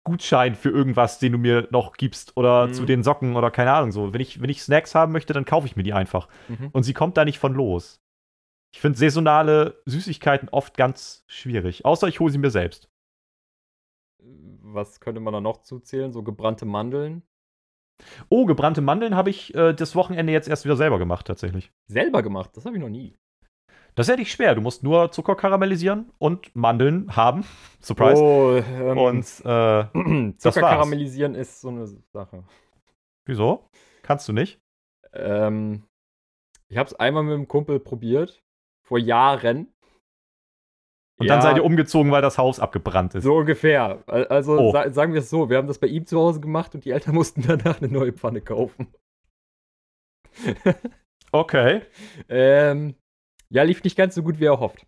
Gutschein für irgendwas, den du mir noch gibst oder Mhm. zu den Socken oder keine Ahnung so. Wenn ich, wenn ich Snacks haben möchte, dann kaufe ich mir die einfach. Mhm. Und sie kommt da nicht von los. Ich finde saisonale Süßigkeiten oft ganz schwierig. Außer ich hole sie mir selbst. Was könnte man da noch zuzählen? So gebrannte Mandeln? Oh, gebrannte Mandeln habe ich äh, das Wochenende jetzt erst wieder selber gemacht, tatsächlich. Selber gemacht? Das habe ich noch nie. Das ist ja nicht schwer. Du musst nur Zucker karamellisieren und Mandeln haben. Surprise. Oh, ähm, Und äh, Zucker karamellisieren ist so eine Sache. wieso? Kannst du nicht? Ähm, ich habe es einmal mit einem Kumpel probiert. Vor Jahren. Und dann seid ihr umgezogen, weil das Haus abgebrannt ist. So ungefähr. Al- Also Oh. sa sagen wir es so, wir haben das bei ihm zu Hause gemacht und die Eltern mussten danach eine neue Pfanne kaufen. Okay. Ähm, ja, lief nicht ganz so gut wie erhofft.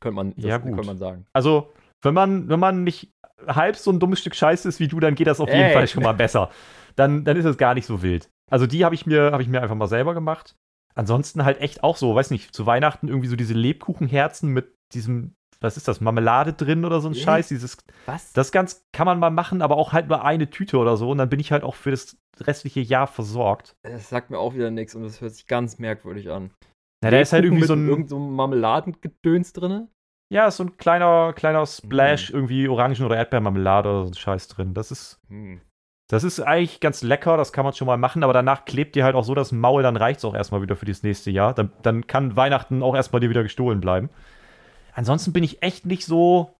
Könnte man, das Ja, gut. könnte man sagen. Also, wenn man, wenn man nicht halb so ein dummes Stück Scheiße ist wie du, dann geht das auf jeden Ey. Fall schon mal besser. Dann, dann ist es gar nicht so wild. Also, die habe ich, mir- hab ich mir einfach mal selber gemacht. Ansonsten halt echt auch so, weiß nicht, zu Weihnachten irgendwie so diese Lebkuchenherzen mit diesem, was ist das, Marmelade drin oder so ein Ja. Scheiß. Dieses, Was? das ganz kann man mal machen, aber auch halt nur eine Tüte oder so. Und dann bin ich halt auch für das restliche Jahr versorgt. Das sagt mir auch wieder nichts und das hört sich ganz merkwürdig an. Na, der ist halt irgendwie so ein. irgend so einem Marmeladengedöns drin. Ja, ist so ein kleiner, kleiner Splash, Mhm. irgendwie Orangen- oder Erdbeermarmelade oder so ein Scheiß drin. Das ist, Hm. Das ist eigentlich ganz lecker, das kann man schon mal machen, aber danach klebt dir halt auch so das Maul, dann reicht es auch erstmal wieder für das nächste Jahr. Dann, dann kann Weihnachten auch erstmal dir wieder gestohlen bleiben. Ansonsten bin ich echt nicht so.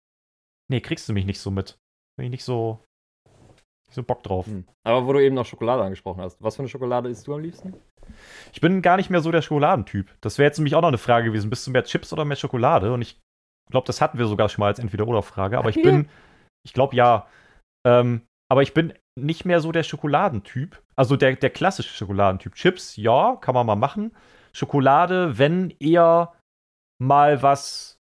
Nee, kriegst du mich nicht so mit. Bin ich nicht so. Nicht so Bock drauf. Hm. Aber wo du eben noch Schokolade angesprochen hast, was für eine Schokolade isst du am liebsten? Ich bin gar nicht mehr so der Schokoladentyp. Das wäre jetzt nämlich auch noch eine Frage gewesen. Bist du mehr Chips oder mehr Schokolade? Und ich glaube, das hatten wir sogar schon mal als Entweder-Oder-Frage. Aber ich bin, ich glaube ja. Ähm, aber ich bin nicht mehr so der Schokoladentyp. Also der, der klassische Schokoladentyp. Chips, ja, kann man mal machen. Schokolade, wenn eher mal was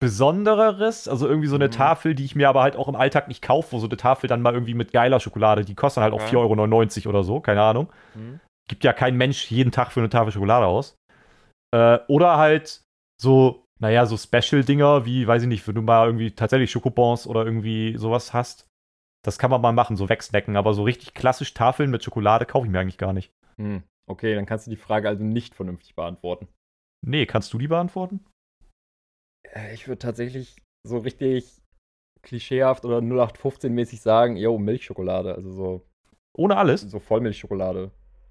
Besondereres, also irgendwie so eine Mhm. Tafel, die ich mir aber halt auch im Alltag nicht kaufe, wo so eine Tafel dann mal irgendwie mit geiler Schokolade, die kostet halt auch Ja. 4,99 Euro oder so, keine Ahnung Hm. gibt ja kein Mensch jeden Tag für eine Tafel Schokolade aus. Äh, oder halt so, naja, so Special-Dinger wie, weiß ich nicht, wenn du mal irgendwie tatsächlich Schokobons oder irgendwie sowas hast. Das kann man mal machen, so wegsnacken, aber so richtig klassisch Tafeln mit Schokolade kaufe ich mir eigentlich gar nicht. Hm. Okay, dann kannst du die Frage also nicht vernünftig beantworten. Nee, kannst du die beantworten? Äh, Ich würde tatsächlich so richtig klischeehaft oder 0815-mäßig sagen, yo, Milchschokolade, also so, Ohne alles? so Vollmilchschokolade.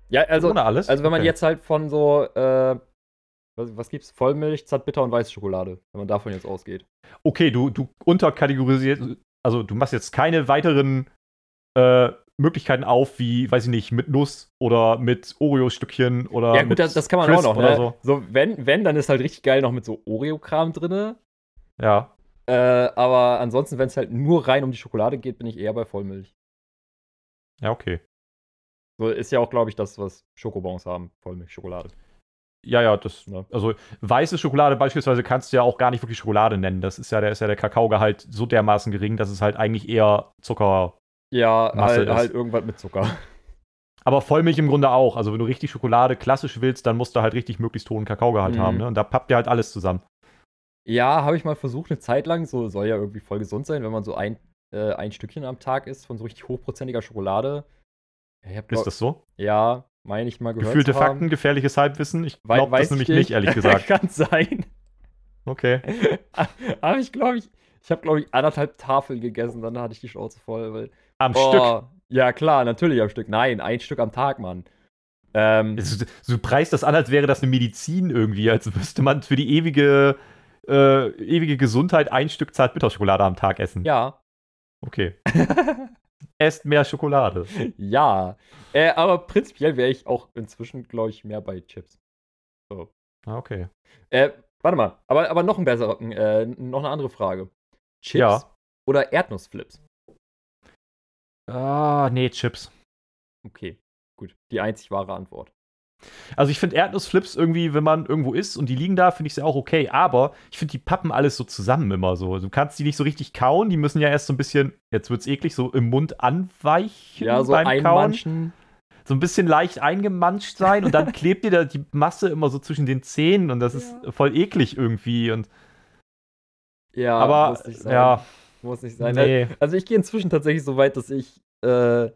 Ja, also, Ohne alles? also wenn man Okay. jetzt halt von so, äh, was, was gibt's? Vollmilch, Zartbitter und weiße Schokolade, wenn man davon jetzt ausgeht. Okay, du, du unterkategorisierst, also du machst jetzt keine weiteren äh, Möglichkeiten auf, wie, weiß ich nicht, mit Nuss oder mit Oreo-Stückchen oder ja, gut, das, das kann man Crisp auch noch, ne? so. So, wenn, wenn, dann ist halt richtig geil noch mit so Oreo-Kram drinne. Ja. Äh, aber ansonsten, wenn es halt nur rein um die Schokolade geht, bin ich eher bei Vollmilch. Ja, okay. So ist ja auch, glaube ich, das, was Schokobons haben, Vollmilchschokolade. Ja, ja, das, Ja. also weiße Schokolade beispielsweise kannst du ja auch gar nicht wirklich Schokolade nennen. Das ist ja, der ist ja der Kakaogehalt so dermaßen gering, dass es halt eigentlich eher Zucker. Ja, halt, halt irgendwas mit Zucker. Aber Vollmilch im Grunde auch. Also wenn du richtig Schokolade klassisch willst, dann musst du halt richtig möglichst hohen Kakaogehalt Mhm. haben. Ne? Und da pappt dir halt alles zusammen. Ja, habe ich mal versucht, eine Zeit lang. So soll ja irgendwie voll gesund sein, wenn man so ein, äh, ein Stückchen am Tag isst von so richtig hochprozentiger Schokolade. Ja, Ist das so? Ja, meine ich mal gehört Gefühlte zu haben. Fakten, gefährliches Halbwissen? Ich glaube das nämlich ich nicht, ehrlich gesagt. Kann sein. Okay. Aber ich glaube, ich, ich habe, glaube ich, anderthalb Tafeln gegessen, dann hatte ich die Schnauze voll. Weil, Am oh, Stück. Ja, klar, natürlich am Stück. Nein, ein Stück am Tag, Mann. Ähm, ist- Du preist das an, als wäre das eine Medizin irgendwie, als müsste man für die ewige, äh, ewige Gesundheit ein Stück Zartbitterschokolade am Tag essen. ja. Okay. Esst mehr Schokolade. ja. Äh, aber prinzipiell wäre ich auch inzwischen, glaube ich, mehr bei Chips. Ah, okay. Äh, warte mal, aber, aber noch ein besserer, äh, noch eine andere Frage. Chips Ja. oder Erdnussflips? Ah, nee, Chips. Okay, gut. Die einzig wahre Antwort. Also ich finde Erdnussflips irgendwie, wenn man irgendwo ist und die liegen da, finde ich sie auch okay. Aber ich finde, die pappen alles so zusammen immer so. Du kannst die nicht so richtig kauen. Die müssen ja erst so ein bisschen, jetzt wird's eklig, so im Mund anweichen Ja, so beim Kauen. So ein bisschen leicht eingemanscht sein und dann klebt dir da die Masse immer so zwischen den Zähnen und das ist voll eklig irgendwie. Und, Ja, aber muss nicht sein. ja, Muss nicht sein. nee. Also ich gehe inzwischen tatsächlich so weit, dass ich äh,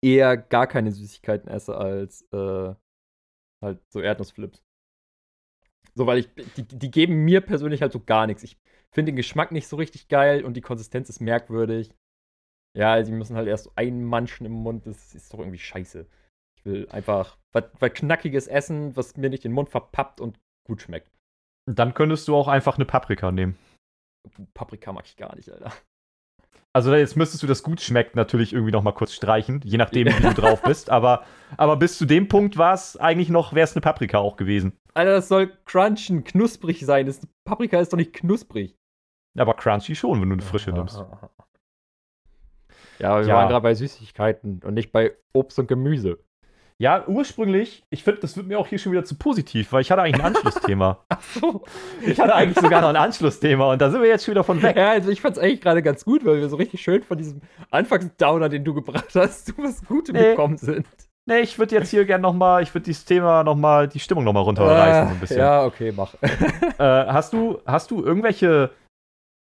eher gar keine Süßigkeiten esse als äh, halt so Erdnussflips. So, weil ich, die, die geben mir persönlich halt so gar nichts. Ich finde den Geschmack nicht so richtig geil und die Konsistenz ist merkwürdig. Ja, sie müssen halt erst so einmanschen im Mund, das ist doch irgendwie scheiße. Ich will einfach was, was Knackiges essen, was mir nicht den Mund verpappt und gut schmeckt. Dann könntest du auch einfach eine Paprika nehmen. Paprika mag ich gar nicht, Alter. Also jetzt müsstest du das gut schmeckt natürlich irgendwie noch mal kurz streichen, je nachdem, wie du drauf bist. Aber, aber bis zu dem Punkt war es eigentlich noch, wäre es eine Paprika auch gewesen. Alter, das soll crunchen, knusprig sein. Das, Paprika ist doch nicht knusprig. Aber crunchy schon, wenn du eine frische nimmst. Ja, aber wir Ja. waren gerade bei Süßigkeiten und nicht bei Obst und Gemüse. Ja, ursprünglich, ich finde, das wird mir auch hier schon wieder zu positiv, weil ich hatte eigentlich ein Anschlussthema. Achso. Ich hatte eigentlich sogar noch ein Anschlussthema und da sind wir jetzt schon wieder von weg. Ja, also ich fand's eigentlich gerade ganz gut, weil wir so richtig schön von diesem Anfangsdowner, den du gebracht hast, zu was Gutem Nee. gekommen sind. Nee, ich würde jetzt hier gerne nochmal, ich würde dieses Thema nochmal, die Stimmung nochmal runterreißen so ein bisschen. Ah, Ja, okay, mach. Äh, hast, du, hast du irgendwelche,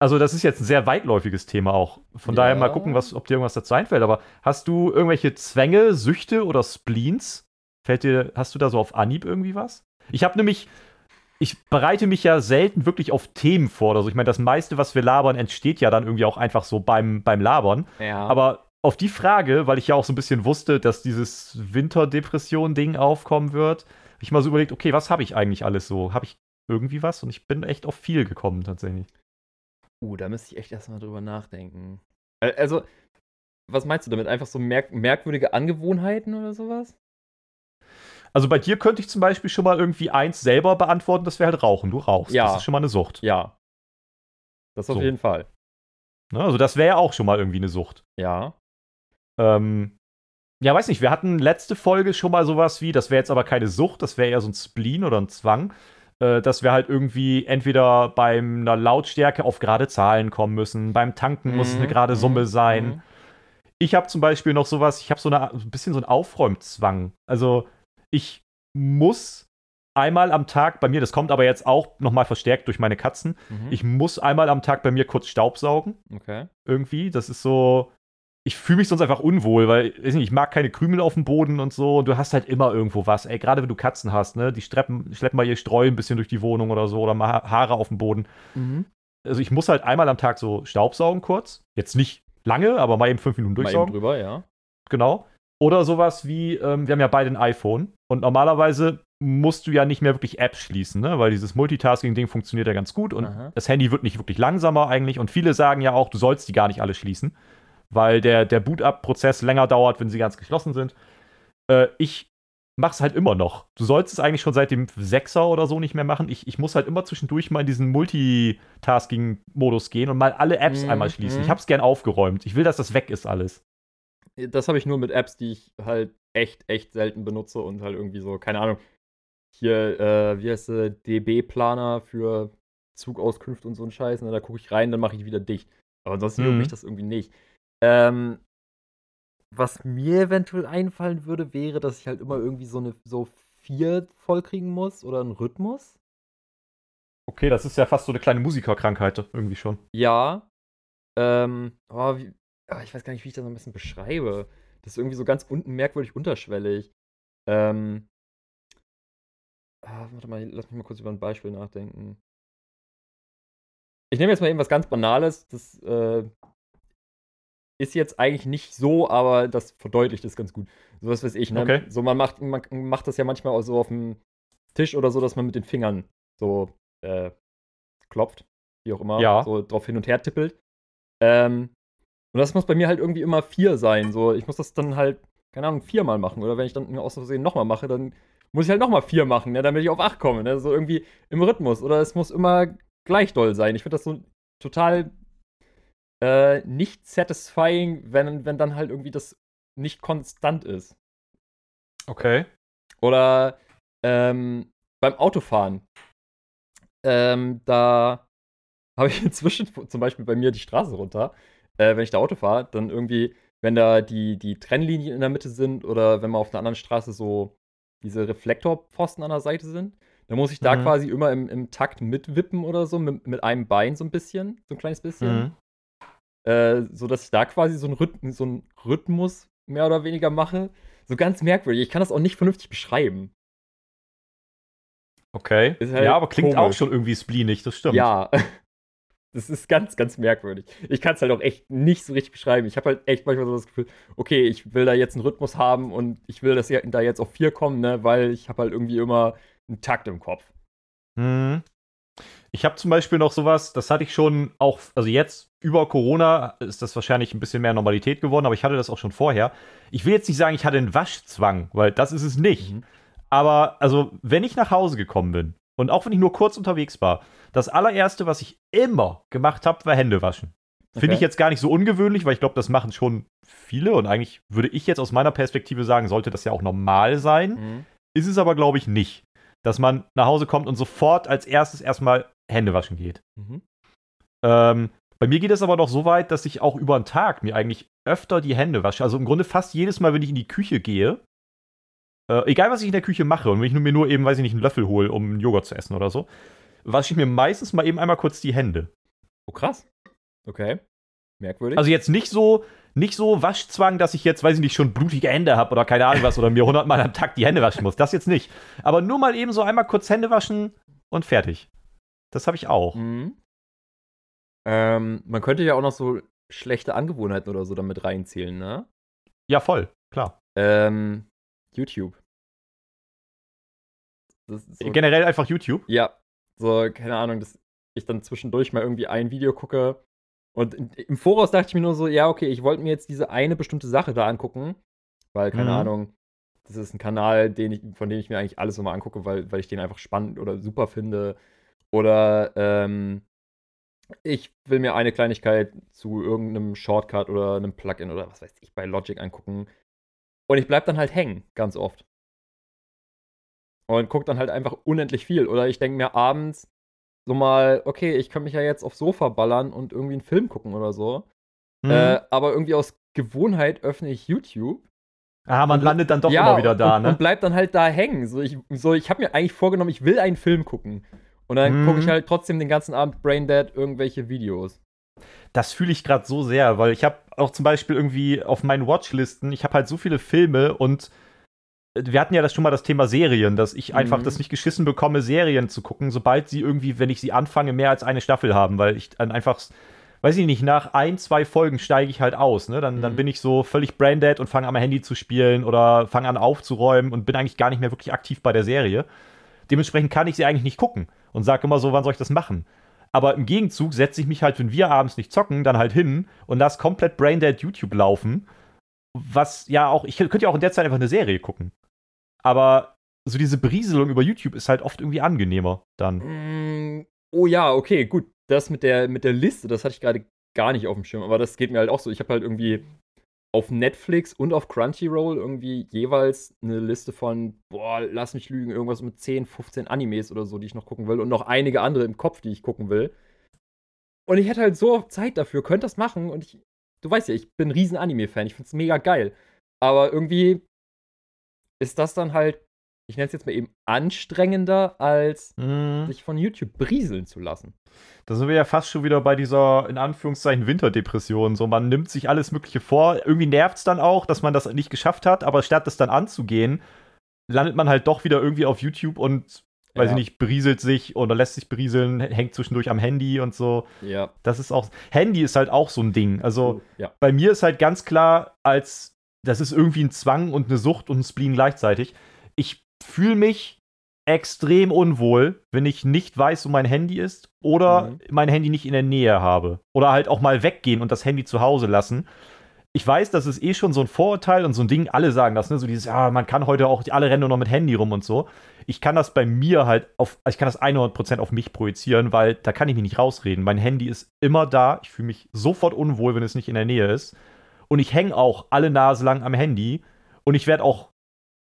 also das ist jetzt ein sehr weitläufiges Thema auch, von Ja. daher mal gucken, was, ob dir irgendwas dazu einfällt, aber hast du irgendwelche Zwänge, Süchte oder Spleens? Fällt dir, hast du da so auf Anhieb irgendwie was? Ich habe nämlich, ich bereite mich ja selten wirklich auf Themen vor. Also ich meine, das meiste, was wir labern, entsteht ja dann irgendwie auch einfach so beim, beim Labern. Ja. Aber auf die Frage, weil ich ja auch so ein bisschen wusste, dass dieses Winterdepression-Ding aufkommen wird, habe ich mal so überlegt, okay, was habe ich eigentlich alles so? Habe ich irgendwie was? Und ich bin echt auf viel gekommen tatsächlich. Uh, da müsste ich echt erstmal drüber nachdenken. Also, was meinst du damit? Einfach so merk merkwürdige Angewohnheiten oder sowas? Also bei dir könnte ich zum Beispiel schon mal irgendwie eins selber beantworten, das wäre halt Rauchen. Du rauchst. Ja. Das ist schon mal eine Sucht. Ja. Das auf So. jeden Fall. Ne? Also das wäre ja auch schon mal irgendwie eine Sucht. Ja. Ähm, ja, weiß nicht, wir hatten letzte Folge schon mal sowas wie, das wäre jetzt aber keine Sucht, das wäre eher so ein Spleen oder ein Zwang, äh, dass wir halt irgendwie entweder bei einer Lautstärke auf gerade Zahlen kommen müssen, beim Tanken muss es eine Mhm, gerade mhm, Summe sein. mhm. Ich habe zum Beispiel noch sowas, ich habe so eine, ein bisschen so einen Aufräumzwang. Also ich muss einmal am Tag bei mir, das kommt aber jetzt auch nochmal verstärkt durch meine Katzen, Mhm. ich muss einmal am Tag bei mir kurz Staubsaugen Okay. irgendwie. Das ist so. Ich fühle mich sonst einfach unwohl, weil nicht, ich mag keine Krümel auf dem Boden und so. Und du hast halt immer irgendwo was. Ey, gerade wenn du Katzen hast, ne? Die streppen, schleppen mal ihr Streu ein bisschen durch die Wohnung oder so oder mal Ha- Haare auf dem Boden. Mhm. Also ich muss halt einmal am Tag so Staubsaugen kurz. Jetzt nicht lange, aber mal eben fünf Minuten Mal eben durchsaugen. drüber, ja. Genau. Oder sowas wie, ähm, wir haben ja beide ein iPhone und normalerweise musst du ja nicht mehr wirklich Apps schließen, ne? weil dieses Multitasking-Ding funktioniert ja ganz gut und Aha. das Handy wird nicht wirklich langsamer eigentlich und viele sagen ja auch, du sollst die gar nicht alle schließen, weil der, der Boot-Up-Prozess länger dauert, wenn sie ganz geschlossen sind. Äh, ich mach's halt immer noch. Du sollst es eigentlich schon seit dem Sechser oder so nicht mehr machen. Ich, ich muss halt immer zwischendurch mal in diesen Multitasking-Modus gehen und mal alle Apps Mhm, einmal schließen. mhm. Ich hab's gern aufgeräumt. Ich will, dass das weg ist alles. Das habe ich nur mit Apps, die ich halt echt, echt selten benutze und halt irgendwie so, keine Ahnung, hier, äh, wie heißt der, DB-Planer für Zugauskünfte und so ein Scheiß, ne? da gucke ich rein, dann mache ich wieder dicht. Aber ansonsten juckt Mhm. mich das irgendwie nicht. Ähm, was mir eventuell einfallen würde, wäre, dass ich halt immer irgendwie so eine, so vier vollkriegen muss oder einen Rhythmus. Okay, das ist ja fast so eine kleine Musikerkrankheit irgendwie schon. Ja. Ähm, oh, wie, ah, ich weiß gar nicht, wie ich das am besten beschreibe. Das ist irgendwie so ganz unten merkwürdig unterschwellig. Ähm, ah, warte mal, lass mich mal kurz über ein Beispiel nachdenken. Ich nehme jetzt mal eben was ganz Banales. Das äh, ist jetzt eigentlich nicht so, aber das verdeutlicht es ganz gut. So was weiß ich, ne? Okay. So, man macht, man macht das ja manchmal auch so auf dem Tisch oder so, dass man mit den Fingern so äh, klopft, wie auch immer, Ja. so drauf hin und her tippelt. Ähm, und das muss bei mir halt irgendwie immer vier sein. So, ich muss das dann halt, keine Ahnung, viermal machen. Oder wenn ich dann aus Versehen nochmal mache, dann muss ich halt nochmal vier machen, ne, damit ich auf acht komme. Ne? So irgendwie im Rhythmus. Oder es muss immer gleich doll sein. Ich finde das so total äh, nicht satisfying, wenn, wenn dann halt irgendwie das nicht konstant ist. Okay. Oder ähm, beim Autofahren. Ähm, da habe ich inzwischen zum Beispiel bei mir die Straße runter. Äh, wenn ich da Auto fahre, dann irgendwie, wenn da die, die Trennlinien in der Mitte sind oder wenn man auf einer anderen Straße so diese Reflektorpfosten an der Seite sind, dann muss ich da Mhm. quasi immer im, im Takt mitwippen oder so, mit, mit einem Bein so ein bisschen, so ein kleines bisschen. Mhm. Äh, so dass ich da quasi so einen, Rhyth so einen Rhythmus mehr oder weniger mache. So ganz merkwürdig. Ich kann das auch nicht vernünftig beschreiben. Okay. Halt ja, aber klingt auch komisch. schon irgendwie spleenig, das stimmt. Ja. Das ist ganz, ganz merkwürdig. Ich kann es halt auch echt nicht so richtig beschreiben. Ich habe halt echt manchmal so das Gefühl, okay, ich will da jetzt einen Rhythmus haben und ich will, dass da jetzt auf vier kommen, ne, weil ich habe halt irgendwie immer einen Takt im Kopf. Mhm. Ich habe zum Beispiel noch sowas, das hatte ich schon auch, also jetzt über Corona ist das wahrscheinlich ein bisschen mehr Normalität geworden, aber ich hatte das auch schon vorher. Ich will jetzt nicht sagen, ich hatte einen Waschzwang, weil das ist es nicht. Mhm. Aber also, wenn ich nach Hause gekommen bin und auch wenn ich nur kurz unterwegs war, das allererste, was ich immer gemacht habe, war Hände waschen. Finde Okay. ich jetzt gar nicht so ungewöhnlich, weil ich glaube, das machen schon viele und eigentlich würde ich jetzt aus meiner Perspektive sagen, sollte das ja auch normal sein. Mhm. Ist es aber, glaube ich, nicht. Dass man nach Hause kommt und sofort als erstes erstmal Hände waschen geht. Mhm. Ähm, bei mir geht es aber noch so weit, dass ich auch über den Tag mir eigentlich öfter die Hände wasche. Also im Grunde fast jedes Mal, wenn ich in die Küche gehe, äh, egal was ich in der Küche mache, und wenn ich nur- mir nur eben, weiß ich nicht, einen Löffel hole, um einen Joghurt zu essen oder so, wasche ich mir meistens mal eben einmal kurz die Hände. Oh, krass. Okay. Merkwürdig. Also jetzt nicht so, nicht so Waschzwang, dass ich jetzt, weiß ich nicht, schon blutige Hände habe oder keine Ahnung was oder mir hundertmal am Tag die Hände waschen muss. Das jetzt nicht. Aber nur mal eben so einmal kurz Hände waschen und fertig. Das habe ich auch. Mhm. Ähm, man könnte ja auch noch so schlechte Angewohnheiten oder so damit reinzählen, ne? Ja, voll, klar. Ähm, YouTube. So, Generell einfach YouTube? Ja. So, keine Ahnung, dass ich dann zwischendurch mal irgendwie ein Video gucke. Und im Voraus dachte ich mir nur so, ja, okay, ich wollte mir jetzt diese eine bestimmte Sache da angucken. Weil, keine mhm. Ahnung, das ist ein Kanal, den ich, von dem ich mir eigentlich alles immer angucke, weil, weil ich den einfach spannend oder super finde. Oder ähm, ich will mir eine Kleinigkeit zu irgendeinem Shortcut oder einem Plugin oder was weiß ich bei Logic angucken. Und ich bleib dann halt hängen, ganz oft. Und guck dann halt einfach unendlich viel. Oder ich denke mir abends so mal, okay, ich kann mich ja jetzt aufs Sofa ballern und irgendwie einen Film gucken oder so. Mhm. Äh, aber irgendwie aus Gewohnheit öffne ich YouTube. Ah, man landet dann doch ja, immer wieder da, und, ne? Und bleibt dann halt da hängen. So, ich, so, ich habe mir eigentlich vorgenommen, ich will einen Film gucken. Und dann mhm. gucke ich halt trotzdem den ganzen Abend Braindead irgendwelche Videos. Das fühle ich gerade so sehr, weil ich habe auch zum Beispiel irgendwie auf meinen Watchlisten, ich habe halt so viele Filme und äh, wir hatten ja das schon mal das Thema Serien, dass ich einfach mhm. das nicht geschissen bekomme, Serien zu gucken, sobald sie irgendwie, wenn ich sie anfange, mehr als eine Staffel haben, weil ich dann einfach, weiß ich nicht, nach ein, zwei Folgen steige ich halt aus. Ne? Dann, mhm. dann bin ich so völlig braindead und fange an, mein Handy zu spielen oder fange an aufzuräumen und bin eigentlich gar nicht mehr wirklich aktiv bei der Serie. Dementsprechend kann ich sie eigentlich nicht gucken und sage immer so, wann soll ich das machen? Aber im Gegenzug setze ich mich halt, wenn wir abends nicht zocken, dann halt hin und lasse komplett Braindead YouTube laufen. Was ja auch, ich könnte ja auch in der Zeit einfach eine Serie gucken. Aber so diese Berieselung über YouTube ist halt oft irgendwie angenehmer dann. Mm, oh ja, okay, gut. Das mit der, mit der Liste, das hatte ich gerade gar nicht auf dem Schirm. Aber das geht mir halt auch so. Ich habe halt irgendwie auf Netflix und auf Crunchyroll irgendwie jeweils eine Liste von, boah, lass mich lügen, irgendwas mit 10, 15 Animes oder so, die ich noch gucken will und noch einige andere im Kopf, die ich gucken will. Und ich hätte halt so Zeit dafür, könnte das machen und ich, du weißt ja, ich bin ein riesen Anime-Fan, ich find's mega geil. Aber irgendwie ist das dann halt ich nenne es jetzt mal eben, anstrengender, als mhm. sich von YouTube berieseln zu lassen. Da sind wir ja fast schon wieder bei dieser, in Anführungszeichen, Winterdepression. So, man nimmt sich alles Mögliche vor. Irgendwie nervt es dann auch, dass man das nicht geschafft hat, aber statt das dann anzugehen, landet man halt doch wieder irgendwie auf YouTube und, ja. weiß ich nicht, berieselt sich oder lässt sich berieseln, hängt zwischendurch am Handy und so. Ja. Das ist auch, Handy ist halt auch so ein Ding. Also, ja. bei mir ist halt ganz klar, als, das ist irgendwie ein Zwang und eine Sucht und ein Spleen gleichzeitig. Ich fühle mich extrem unwohl, wenn ich nicht weiß, wo mein Handy ist oder mhm. mein Handy nicht in der Nähe habe. Oder halt auch mal weggehen und das Handy zu Hause lassen. Ich weiß, das ist eh schon so ein Vorurteil und so ein Ding, alle sagen das, ne? So dieses, ja, man kann heute auch, alle rennen nur noch mit Handy rum und so. Ich kann das bei mir halt auf, ich kann das 100% auf mich projizieren, weil da kann ich mich nicht rausreden. Mein Handy ist immer da. Ich fühle mich sofort unwohl, wenn es nicht in der Nähe ist. Und ich hänge auch alle Nase lang am Handy. Und ich werde auch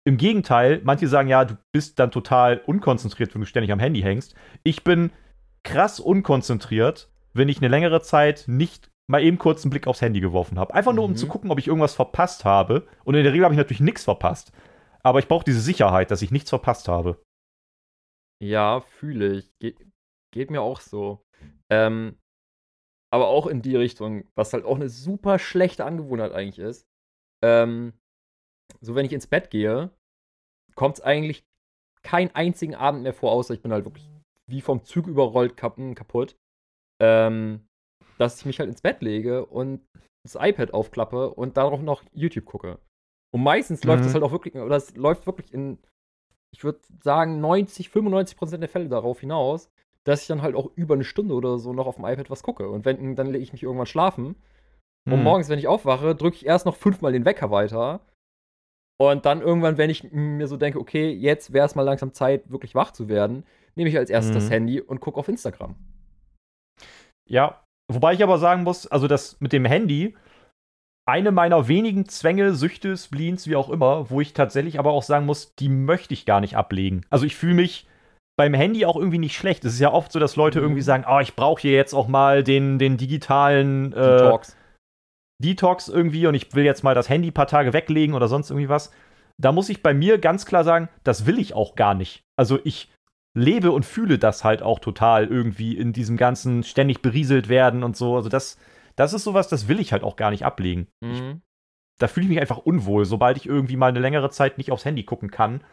im Gegenteil, manche sagen ja, du bist dann total unkonzentriert, wenn du ständig am Handy hängst. Ich bin krass unkonzentriert, wenn ich eine längere Zeit nicht mal eben kurz einen Blick aufs Handy geworfen habe. Einfach nur, um mhm. zu gucken, ob ich irgendwas verpasst habe. Und in der Regel habe ich natürlich nichts verpasst. Aber ich brauche diese Sicherheit, dass ich nichts verpasst habe. Ja, fühle ich. Ge geht mir auch so. Ähm, aber auch in die Richtung, was halt auch eine super schlechte Angewohnheit eigentlich ist. Ähm, so wenn ich ins Bett gehe, kommt es eigentlich keinen einzigen Abend mehr vor, außer ich bin halt wirklich wie vom Zug überrollt kaputt, ähm, dass ich mich halt ins Bett lege und das iPad aufklappe und darauf noch YouTube gucke. Und meistens mhm. läuft das halt auch wirklich, oder es läuft wirklich in, ich würde sagen, 90, 95 Prozent der Fälle darauf hinaus, dass ich dann halt auch über eine Stunde oder so noch auf dem iPad was gucke. Und wenn, dann lege ich mich irgendwann schlafen. Mhm. Und morgens, wenn ich aufwache, drücke ich erst noch fünfmal den Wecker weiter und dann irgendwann, wenn ich mir so denke, okay, jetzt wäre es mal langsam Zeit, wirklich wach zu werden, nehme ich als erstes mhm. das Handy und gucke auf Instagram. Ja, wobei ich aber sagen muss, also das mit dem Handy, eine meiner wenigen Zwänge, Süchte, Spleens, wie auch immer, wo ich tatsächlich aber auch sagen muss, die möchte ich gar nicht ablegen. Also ich fühle mich beim Handy auch irgendwie nicht schlecht. Es ist ja oft so, dass Leute mhm. irgendwie sagen, oh, ich brauche hier jetzt auch mal den, den digitalen äh, Detox. Detox irgendwie und ich will jetzt mal das Handy ein paar Tage weglegen oder sonst irgendwie was. Da muss ich bei mir ganz klar sagen, das will ich auch gar nicht. Also ich lebe und fühle das halt auch total irgendwie in diesem ganzen ständig berieselt werden und so. Also das, das ist sowas, das will ich halt auch gar nicht ablegen. Mhm. Ich, da fühle ich mich einfach unwohl, sobald ich irgendwie mal eine längere Zeit nicht aufs Handy gucken kann.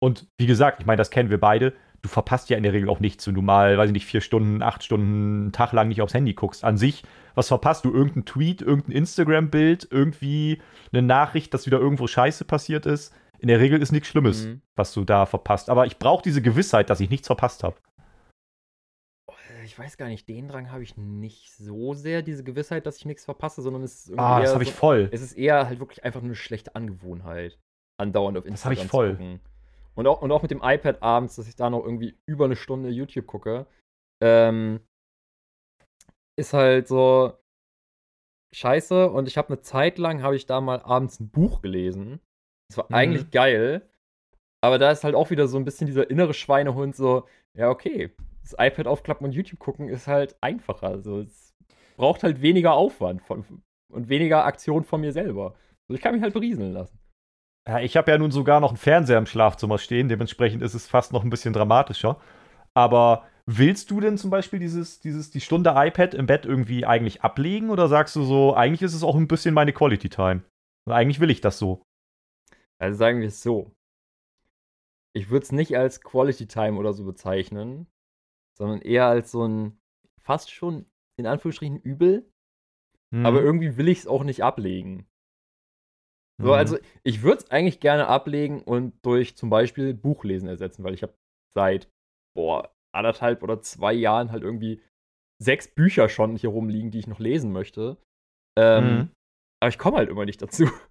Und wie gesagt, ich meine, das kennen wir beide. Du verpasst ja in der Regel auch nichts, wenn du mal, weiß ich nicht, vier Stunden, acht Stunden, einen Tag lang nicht aufs Handy guckst. An sich, was verpasst du? Irgendein Tweet, irgendein Instagram-Bild, irgendwie eine Nachricht, dass wieder irgendwo Scheiße passiert ist. In der Regel ist nichts Schlimmes, Mhm. was du da verpasst. Aber ich brauche diese Gewissheit, dass ich nichts verpasst habe. Ich weiß gar nicht, den Drang habe ich nicht so sehr, diese Gewissheit, dass ich nichts verpasse, sondern es ist irgendwie Ah, das eher habe ich so, voll. es ist eher halt wirklich einfach nur eine schlechte Angewohnheit, andauernd auf Das hab ich Instagram voll. zu gucken. Und auch, und auch mit dem iPad abends, dass ich da noch irgendwie über eine Stunde YouTube gucke, ähm, ist halt so scheiße. Und ich habe eine Zeit lang, habe ich da mal abends ein Buch gelesen. Das war Mhm. eigentlich geil. Aber da ist halt auch wieder so ein bisschen dieser innere Schweinehund so, ja, okay, das iPad aufklappen und YouTube gucken ist halt einfacher. Also es braucht halt weniger Aufwand von, und weniger Aktion von mir selber. Also ich kann mich halt berieseln lassen. Ja, ich habe ja nun sogar noch einen Fernseher im Schlafzimmer stehen, dementsprechend ist es fast noch ein bisschen dramatischer. Aber willst du denn zum Beispiel dieses, dieses, die Stunde iPad im Bett irgendwie eigentlich ablegen oder sagst du so, eigentlich ist es auch ein bisschen meine Quality Time? Und eigentlich will ich das so. Also sagen wir es so. Ich würde es nicht als Quality Time oder so bezeichnen, sondern eher als so ein fast schon in Anführungsstrichen übel, Mhm. aber irgendwie will ich es auch nicht ablegen. So, Mhm. also ich würde es eigentlich gerne ablegen und durch zum Beispiel Buchlesen ersetzen, weil ich habe seit boah, anderthalb oder zwei Jahren halt irgendwie sechs Bücher schon hier rumliegen, die ich noch lesen möchte. Ähm, Mhm. Aber ich komme halt immer nicht dazu.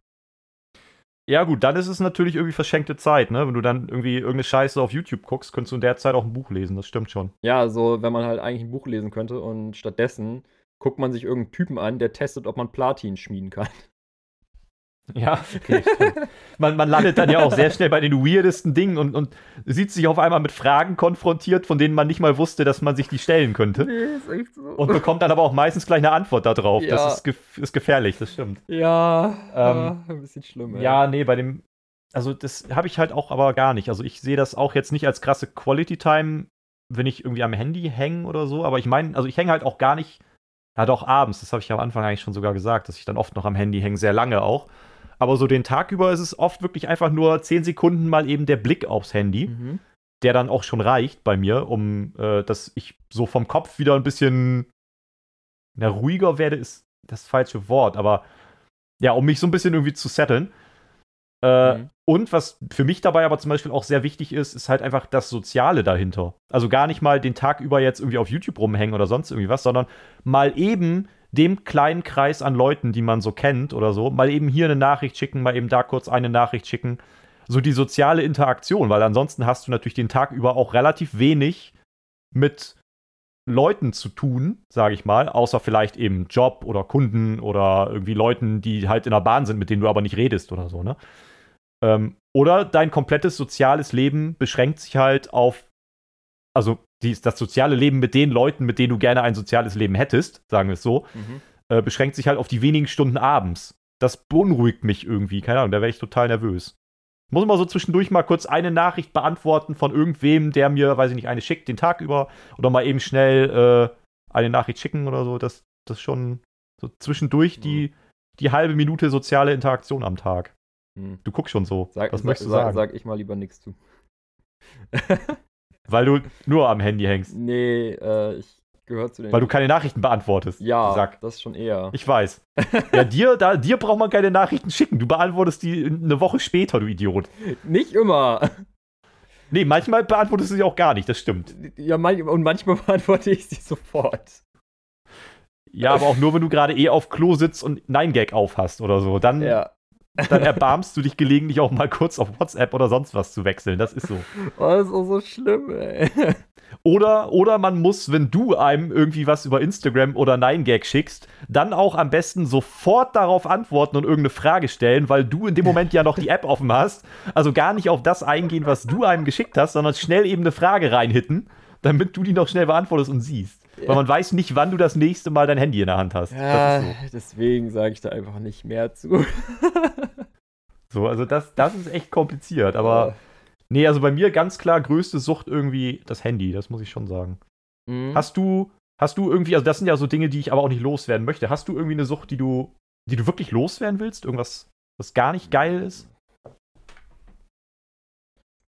Ja, gut, dann ist es natürlich irgendwie verschenkte Zeit, ne? Wenn du dann irgendwie irgendeine Scheiße auf YouTube guckst, könntest du in der Zeit auch ein Buch lesen, das stimmt schon. Ja, so wenn man halt eigentlich ein Buch lesen könnte und stattdessen guckt man sich irgendeinen Typen an, der testet, ob man Platin schmieden kann. Ja, okay, man, man landet dann ja auch sehr schnell bei den weirdesten Dingen und, und sieht sich auf einmal mit Fragen konfrontiert, von denen man nicht mal wusste, dass man sich die stellen könnte. Nee, ist echt so. Und bekommt dann aber auch meistens gleich eine Antwort darauf. Ja. Das ist, gef ist gefährlich, das stimmt. ja, Ähm, ja, ein bisschen schlimm. ey. Ja, nee, bei dem. Also, das habe ich halt auch aber gar nicht. Also, ich sehe das auch jetzt nicht als krasse Quality Time, wenn ich irgendwie am Handy hänge oder so. Aber ich meine, also, ich hänge halt auch gar nicht. Ja, doch abends. Das habe ich am Anfang eigentlich schon sogar gesagt, dass ich dann oft noch am Handy hänge, sehr lange auch. Aber so den Tag über ist es oft wirklich einfach nur 10 Sekunden mal eben der Blick aufs Handy, Mhm. der dann auch schon reicht bei mir, um äh, dass ich so vom Kopf wieder ein bisschen na, ruhiger werde, ist das falsche Wort, aber ja, um mich so ein bisschen irgendwie zu setteln. Äh, Mhm. Und was für mich dabei aber zum Beispiel auch sehr wichtig ist, ist halt einfach das Soziale dahinter. Also gar nicht mal den Tag über jetzt irgendwie auf YouTube rumhängen oder sonst irgendwie was, sondern mal eben dem kleinen Kreis an Leuten, die man so kennt oder so, mal eben hier eine Nachricht schicken, mal eben da kurz eine Nachricht schicken. So die soziale Interaktion, weil ansonsten hast du natürlich den Tag über auch relativ wenig mit Leuten zu tun, sage ich mal, außer vielleicht eben Job oder Kunden oder irgendwie Leuten, die halt in der Bahn sind, mit denen du aber nicht redest oder so, ne? Ähm, oder dein komplettes soziales Leben beschränkt sich halt auf, also dies, das soziale Leben mit den Leuten, mit denen du gerne ein soziales Leben hättest, sagen wir es so, Mhm. äh, beschränkt sich halt auf die wenigen Stunden abends. Das beunruhigt mich irgendwie, keine Ahnung, da wäre ich total nervös. Ich muss mal so zwischendurch mal kurz eine Nachricht beantworten von irgendwem, der mir, weiß ich nicht, eine schickt den Tag über oder mal eben schnell äh, eine Nachricht schicken oder so. Das, das schon so zwischendurch die, die halbe Minute soziale Interaktion am Tag. Mhm. Du guckst schon so. Sag, Was sag, möchtest du sag, sagen? sag ich mal lieber nichts zu. Weil du nur am Handy hängst. Nee, äh, ich gehöre zu den. Weil du keine Nachrichten beantwortest. ja, Sack. das schon eher. Ich weiß. Ja, dir, da, dir braucht man keine Nachrichten schicken. Du beantwortest die eine Woche später, du Idiot. Nicht immer. Nee, manchmal beantwortest du sie auch gar nicht, das stimmt. Ja, manch, und manchmal beantworte ich sie sofort. Ja, aber auch nur, wenn du gerade eh auf Klo sitzt und Nein-Gag aufhast oder so. Dann, Ja. Dann erbarmst du dich gelegentlich auch mal kurz auf WhatsApp oder sonst was zu wechseln. Das ist so. Oh, das ist auch so schlimm, ey. Oder, oder man muss, wenn du einem irgendwie was über Instagram oder Nein-Gag schickst, dann auch am besten sofort darauf antworten und irgendeine Frage stellen, weil du in dem Moment ja noch die App offen hast. Also gar nicht auf das eingehen, was du einem geschickt hast, sondern schnell eben eine Frage reinhitten, damit du die noch schnell beantwortest und siehst. Ja. Weil man weiß nicht, wann du das nächste Mal dein Handy in der Hand hast. Ja, so. deswegen sage ich da einfach nicht mehr zu. so, also das, das ist echt kompliziert. Aber nee, also bei mir ganz klar größte Sucht irgendwie das Handy, das muss ich schon sagen. Mhm. Hast du, hast du irgendwie, also das sind ja so Dinge, die ich aber auch nicht loswerden möchte. Hast du irgendwie eine Sucht, die du, die du wirklich loswerden willst? Irgendwas, was gar nicht geil ist?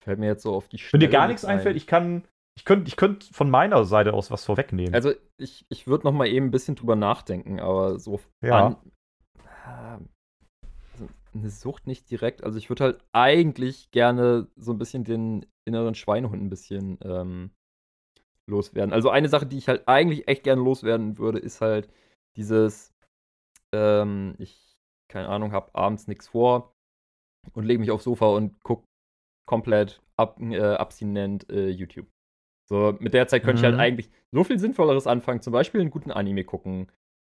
Fällt mir jetzt so auf die Wenn dir gar nichts nichts einfällt, ich kann, Ich könnte ich könnt von meiner Seite aus was vorwegnehmen. Also ich, ich würde noch mal eben ein bisschen drüber nachdenken, aber so Ja. an, äh, also eine Sucht nicht direkt. Also ich würde halt eigentlich gerne so ein bisschen den inneren Schweinehund ein bisschen ähm, loswerden. Also eine Sache, die ich halt eigentlich echt gerne loswerden würde, ist halt dieses, ähm, ich, keine Ahnung, habe abends nichts vor und lege mich aufs Sofa und gucke komplett ab, äh, abstinent äh, YouTube. So, mit der Zeit könnte ich halt Mhm. eigentlich so viel Sinnvolleres anfangen, zum Beispiel einen guten Anime gucken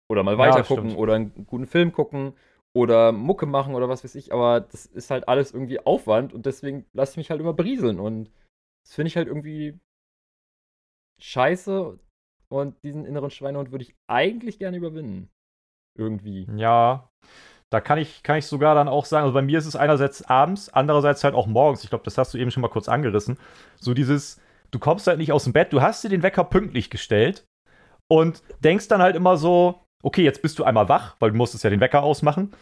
oder mal Ja, weiter gucken stimmt. oder einen guten Film gucken oder Mucke machen oder was weiß ich, aber das ist halt alles irgendwie Aufwand und deswegen lasse ich mich halt immer berieseln und das finde ich halt irgendwie scheiße und diesen inneren Schweinehund würde ich eigentlich gerne überwinden. Irgendwie. Ja, da kann ich, kann ich sogar dann auch sagen, also bei mir ist es einerseits abends, andererseits halt auch morgens. Ich glaube, das hast du eben schon mal kurz angerissen. So dieses, du kommst halt nicht aus dem Bett, du hast dir den Wecker pünktlich gestellt und denkst dann halt immer so, okay, jetzt bist du einmal wach, weil du musstest ja den Wecker ausmachen.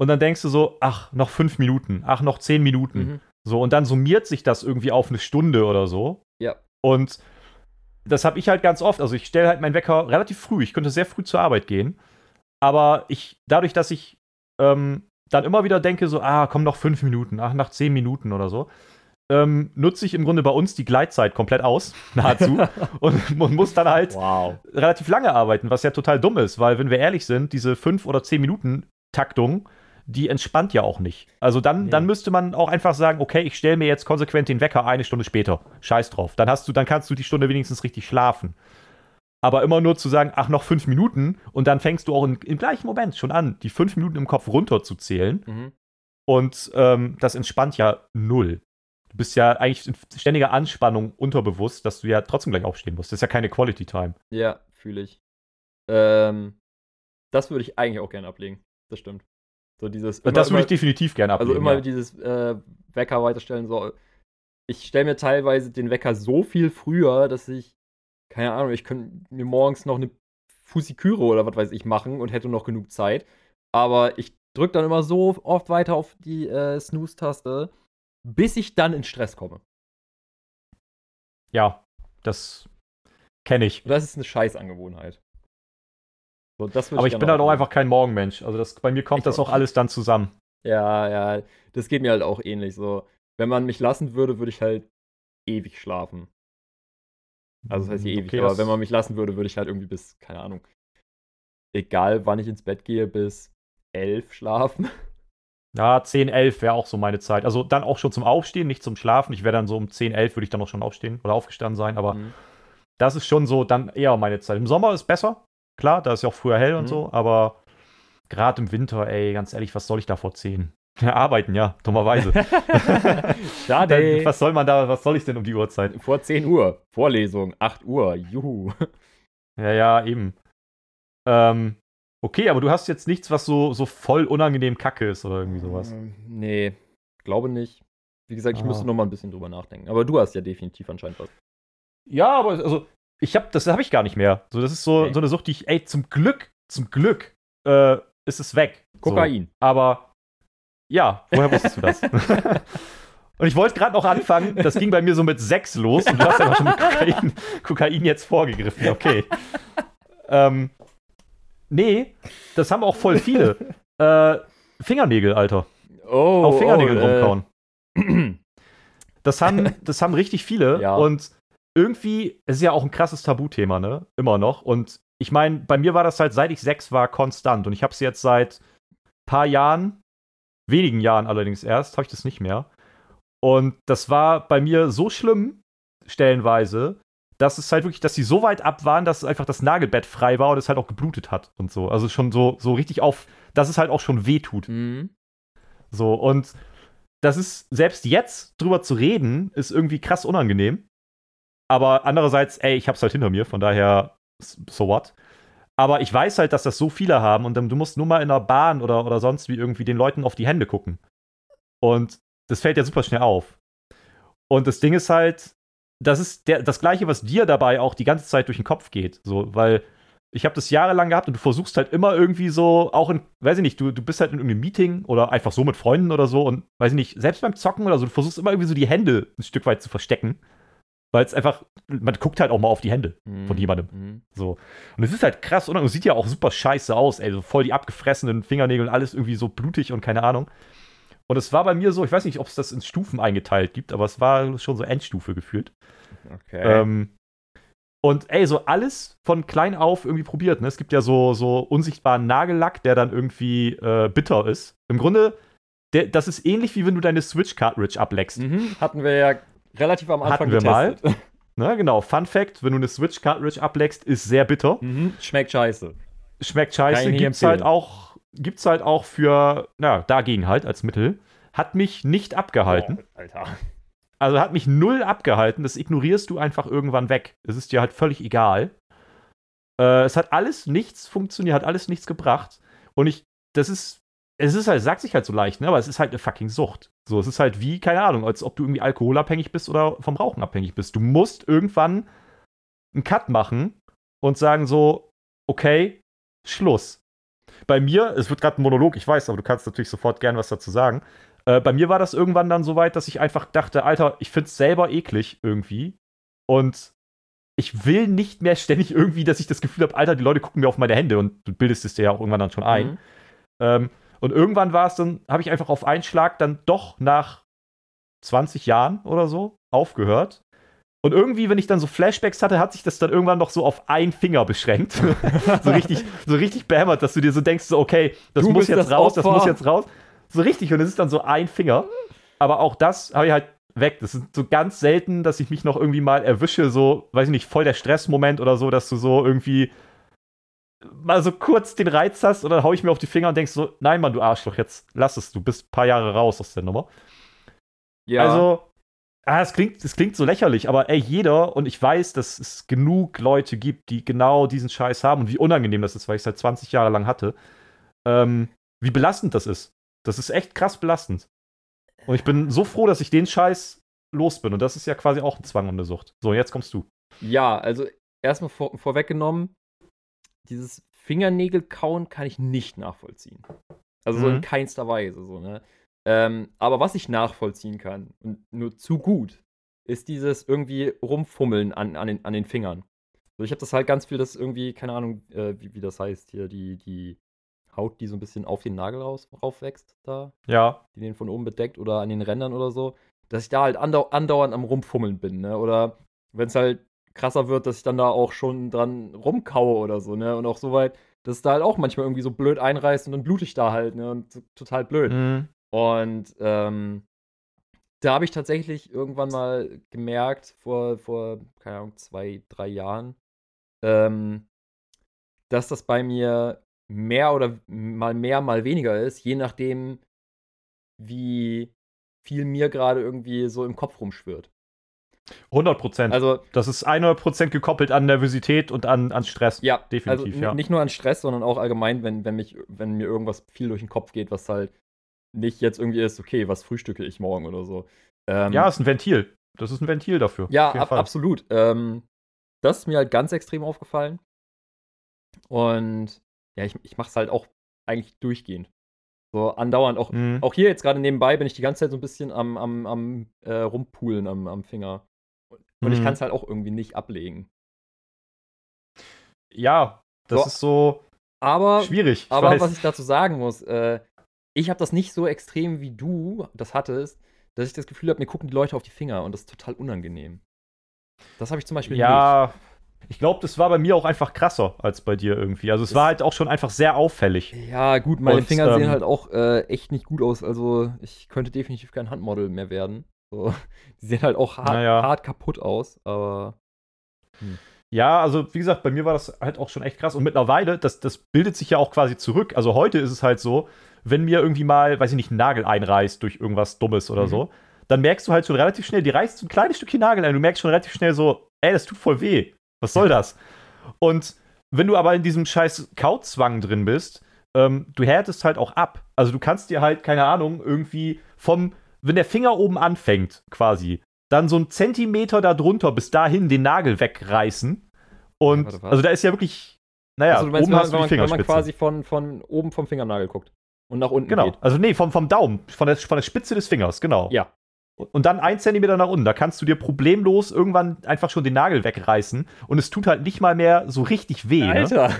Und dann denkst du so, ach, noch fünf Minuten, ach, noch zehn Minuten. Mhm. So, und dann summiert sich das irgendwie auf eine Stunde oder so. Ja. Und das habe ich halt ganz oft. Also ich stelle halt meinen Wecker relativ früh. Ich könnte sehr früh zur Arbeit gehen. Aber ich, dadurch, dass ich ähm, dann immer wieder denke, so, ah, komm noch fünf Minuten, ach, nach zehn Minuten oder so, ähm, nutze ich im Grunde bei uns die Gleitzeit komplett aus, nahezu. und man muss dann halt Wow. relativ lange arbeiten, was ja total dumm ist, weil, wenn wir ehrlich sind, diese fünf oder zehn Minuten Taktung, die entspannt ja auch nicht. Also dann, Nee. dann müsste man auch einfach sagen, okay, ich stelle mir jetzt konsequent den Wecker eine Stunde später. Scheiß drauf. Dann hast du, dann kannst du die Stunde wenigstens richtig schlafen. Aber immer nur zu sagen, ach, noch fünf Minuten und dann fängst du auch in, im gleichen Moment schon an, die fünf Minuten im Kopf runterzuzählen. Mhm. Und ähm, das entspannt ja null. Du bist ja eigentlich in ständiger Anspannung unterbewusst, dass du ja trotzdem gleich aufstehen musst. Das ist ja keine Quality Time. Ja, fühle ich. Ähm, das würde ich eigentlich auch gerne ablegen. Das stimmt. So dieses. immer- das würde ich definitiv gerne Also ablegen. immer ja. dieses äh, Wecker weiterstellen. So. Ich stelle mir teilweise den Wecker so viel früher, dass ich, keine Ahnung, ich könnte mir morgens noch eine Fusiküre oder was weiß ich machen und hätte noch genug Zeit. Aber ich drücke dann immer so oft weiter auf die äh, Snooze-Taste, bis ich dann in Stress komme. Ja, das kenne ich. Und das ist eine Scheißangewohnheit. So, Aber ich gerne bin halt auch einfach kein Morgenmensch. Also das, bei mir kommt Ich das auch alles dann zusammen. Ja, ja, das geht mir halt auch ähnlich. So, wenn man mich lassen würde, würde ich halt ewig schlafen. Also das heißt hier ewig, Okay, aber wenn man mich lassen würde, würde ich halt irgendwie bis, keine Ahnung, egal wann ich ins Bett gehe, bis elf schlafen. Ja, 10, 11 wäre auch so meine Zeit. Also dann auch schon zum Aufstehen, nicht zum Schlafen. Ich wäre dann so um 10, 11 würde ich dann auch schon aufstehen oder aufgestanden sein. Aber Mhm. das ist schon so dann eher meine Zeit. Im Sommer ist besser. Klar, da ist ja auch früher hell und Mhm. so. Aber gerade im Winter, ey, ganz ehrlich, was soll ich da vor 10? Ja, arbeiten, ja, dummerweise. Schade. Dann, was soll man da, was soll ich denn um die Uhrzeit? Vor 10 Uhr. Vorlesung, 8 Uhr. Juhu. Ja, ja, eben. Ähm, okay, aber du hast jetzt nichts, was so, so voll unangenehm kacke ist oder irgendwie sowas. Ähm, Nee, glaube nicht. Wie gesagt, ich Ah. müsste noch mal ein bisschen drüber nachdenken. Aber du hast ja definitiv anscheinend was. Ja, aber also, ich hab, das habe ich gar nicht mehr. So, das ist so, Nee. so eine Sucht, die ich, ey, zum Glück, zum Glück, äh, ist es weg. Kokain. So. Aber, ja, woher wusstest du das? und ich wollte gerade noch anfangen, das ging bei mir so mit sechs los und du hast aber schon mit Kokain, Kokain jetzt vorgegriffen, okay. ähm, nee, das haben auch voll viele. äh, Fingernägel, Alter. Oh, Auf Fingernägel oh, äh, rumkauen. Das haben, das haben richtig viele. Ja. Und irgendwie, es ist ja auch ein krasses Tabuthema, ne? Immer noch. Und ich meine, bei mir war das halt, seit ich sechs war, konstant. Und ich habe es jetzt seit paar Jahren, wenigen Jahren allerdings erst, habe ich das nicht mehr. Und das war bei mir so schlimm, stellenweise, dass es halt wirklich, dass sie so weit ab waren, dass einfach das Nagelbett frei war und es halt auch geblutet hat und so. Also schon so, so richtig auf, dass es halt auch schon weh tut. Mhm. So, und das ist, selbst jetzt drüber zu reden, ist irgendwie krass unangenehm. Aber andererseits, ey, ich hab's halt hinter mir, von daher, so what? Aber ich weiß halt, dass das so viele haben und dann, du musst nur mal in der Bahn oder, oder sonst wie irgendwie den Leuten auf die Hände gucken. Und das fällt ja super schnell auf. Und das Ding ist halt, das ist der, das Gleiche, was dir dabei auch die ganze Zeit durch den Kopf geht. So, weil ich habe das jahrelang gehabt und du versuchst halt immer irgendwie so, auch in, weiß ich nicht, du, du bist halt in irgendeinem Meeting oder einfach so mit Freunden oder so und weiß ich nicht, selbst beim Zocken oder so, du versuchst immer irgendwie so die Hände ein Stück weit zu verstecken. Weil es einfach, man guckt halt auch mal auf die Hände von Mhm. jemandem. Mhm. So. Und es ist halt krass? Und es sieht ja auch super scheiße aus, ey. So voll die abgefressenen Fingernägel und alles irgendwie so blutig und keine Ahnung. Und es war bei mir so, ich weiß nicht, ob es das in Stufen eingeteilt gibt, aber es war schon so Endstufe gefühlt. Okay. Ähm, und ey, so alles von klein auf irgendwie probiert. Ne? Es gibt ja so, so unsichtbaren Nagellack, der dann irgendwie äh, bitter ist. Im Grunde, der, das ist ähnlich wie wenn du deine Switch-Cartridge ableckst. mhm. Hatten wir ja relativ am Anfang Hatten wir mal. getestet. Ne? Genau, Fun Fact: Wenn du eine Switch-Cartridge ableckst, ist sehr bitter. Mhm. Schmeckt scheiße. Schmeckt scheiße. Gibt's halt empfehlen. auch, gibt's halt auch für, na, dagegen halt als Mittel. Hat mich nicht abgehalten. Boah, Alter. Also hat mich null abgehalten. Das ignorierst du einfach irgendwann weg. Es ist dir halt völlig egal. Äh, es hat alles nichts funktioniert, hat alles nichts gebracht. Und ich, das ist, es ist halt, sagt sich halt so leicht, ne? Aber es ist halt eine fucking Sucht. So, es ist halt wie, keine Ahnung, als ob du irgendwie alkoholabhängig bist oder vom Rauchen abhängig bist. Du musst irgendwann einen Cut machen und sagen so, okay, Schluss. Bei mir, es wird gerade ein Monolog, ich weiß, aber du kannst natürlich sofort gern was dazu sagen. Äh, bei mir war das irgendwann dann so weit, dass ich einfach dachte, Alter, ich find's selber eklig irgendwie. Und ich will nicht mehr ständig irgendwie, dass ich das Gefühl habe, Alter, die Leute gucken mir auf meine Hände und du bildest es dir ja auch irgendwann dann schon ein. Mhm. Ähm, und irgendwann war es dann, habe ich einfach auf einen Schlag dann doch nach 20 Jahren oder so aufgehört. Und irgendwie, wenn ich dann so Flashbacks hatte, hat sich das dann irgendwann noch so auf einen Finger beschränkt. so richtig, so richtig behämmert, dass du dir so denkst, so, okay, das Du muss jetzt das raus, das Opfer. muss jetzt raus. So richtig, und es ist dann so ein Finger. Aber auch das habe ich halt weg. Das ist so ganz selten, dass ich mich noch irgendwie mal erwische, so, weiß ich nicht, voll der Stressmoment oder so, dass du so irgendwie mal so kurz den Reiz hast und dann hau ich mir auf die Finger und denkst so, nein, Mann, du Arschloch, jetzt lass es, du bist ein paar Jahre raus aus der Nummer. Ja. Also, ah, es klingt, es klingt so lächerlich, aber ey, jeder, und ich weiß, dass es genug Leute gibt, die genau diesen Scheiß haben und wie unangenehm das ist, weil ich es seit 20 Jahre lang hatte, ähm, wie belastend das ist. Das ist echt krass belastend. Und ich bin so froh, dass ich den Scheiß los bin. Und das ist ja quasi auch ein Zwang und eine Sucht. So, jetzt kommst du. Ja, also erstmal vor, vorweggenommen, dieses Fingernägel-Kauen kann ich nicht nachvollziehen. Also so in Mhm. keinster Weise, so, ne? Ähm, aber was ich nachvollziehen kann, und nur zu gut, ist dieses irgendwie Rumfummeln an, an, den, an den Fingern. So, ich habe das halt ganz viel, das irgendwie, keine Ahnung, äh, wie, wie das heißt hier, die, die Haut, die so ein bisschen auf den Nagel raus, raufwächst, da, Ja. die den von oben bedeckt oder an den Rändern oder so, dass ich da halt andau andauernd am Rumfummeln bin, ne? Oder wenn es halt krasser wird, dass ich dann da auch schon dran rumkaue oder so, ne? Und auch so weit, dass es da halt auch manchmal irgendwie so blöd einreißt und dann blute ich da halt, ne? Und so, total blöd. Mhm. Und ähm, da habe ich tatsächlich irgendwann mal gemerkt, vor, vor, keine Ahnung, zwei, drei Jahren, ähm, dass das bei mir mehr oder mal mehr, mal weniger ist, je nachdem, wie viel mir gerade irgendwie so im Kopf rumschwirrt. 100 Prozent. Also, das ist 100 Prozent gekoppelt an Nervosität und an, an Stress. ja, definitiv, also, ja. Nicht nur an Stress, sondern auch allgemein, wenn, wenn, mich, wenn mir irgendwas viel durch den Kopf geht, was halt nicht jetzt irgendwie ist, okay, was frühstücke ich morgen oder so. Ähm, Ja, ist ein Ventil. Das ist ein Ventil dafür. Ja, ab, absolut. Ähm, das ist mir halt ganz extrem aufgefallen. Und ja, ich, ich mache es halt auch eigentlich durchgehend. So andauernd. Auch, Mhm. auch hier jetzt gerade nebenbei bin ich die ganze Zeit so ein bisschen am, am, am äh, Rumpulen am, am Finger. Und ich Mhm. kann es halt auch irgendwie nicht ablegen. Ja, das So. ist so Aber, schwierig. Ich aber weiß. was ich dazu sagen muss, äh, ich habe das nicht so extrem wie du das hattest, dass ich das Gefühl habe, mir gucken die Leute auf die Finger und das ist total unangenehm. Das habe ich zum Beispiel nicht. ja, ich glaube, das war bei mir auch einfach krasser als bei dir irgendwie. Also es Das- war halt auch schon einfach sehr auffällig. Ja, gut, meine Und, Finger sehen ähm, halt auch äh, echt nicht gut aus. Also, ich könnte definitiv kein Handmodel mehr werden. So, die sehen halt auch hart, Naja. hart kaputt aus, aber. Ja, also wie gesagt, bei mir war das halt auch schon echt krass. Und mittlerweile, das, das bildet sich ja auch quasi zurück. Also heute ist es halt so, wenn mir irgendwie mal, weiß ich nicht, ein Nagel einreißt durch irgendwas Dummes oder Mhm. so, dann merkst du halt schon relativ schnell, die reißt so ein kleines Stückchen Nagel ein. Du merkst schon relativ schnell so, ey, das tut voll weh. Was soll das? Und wenn du aber in diesem scheiß Kauzwang drin bist, ähm, du härtest halt auch ab. Also du kannst dir halt, keine Ahnung, irgendwie vom, wenn der Finger oben anfängt, quasi, dann so einen Zentimeter darunter bis dahin den Nagel wegreißen. Und was? also da ist ja wirklich, naja, also, du meinst, oben wenn, hast man, du die wenn, man, wenn man quasi von, von oben vom Fingernagel guckt und nach unten genau. geht. Also nee, vom, vom Daumen, von der, von der Spitze des Fingers, genau. Ja. und dann ein Zentimeter nach unten. Da kannst du dir problemlos irgendwann einfach schon den Nagel wegreißen und es tut halt nicht mal mehr so richtig weh. Ne? Alter.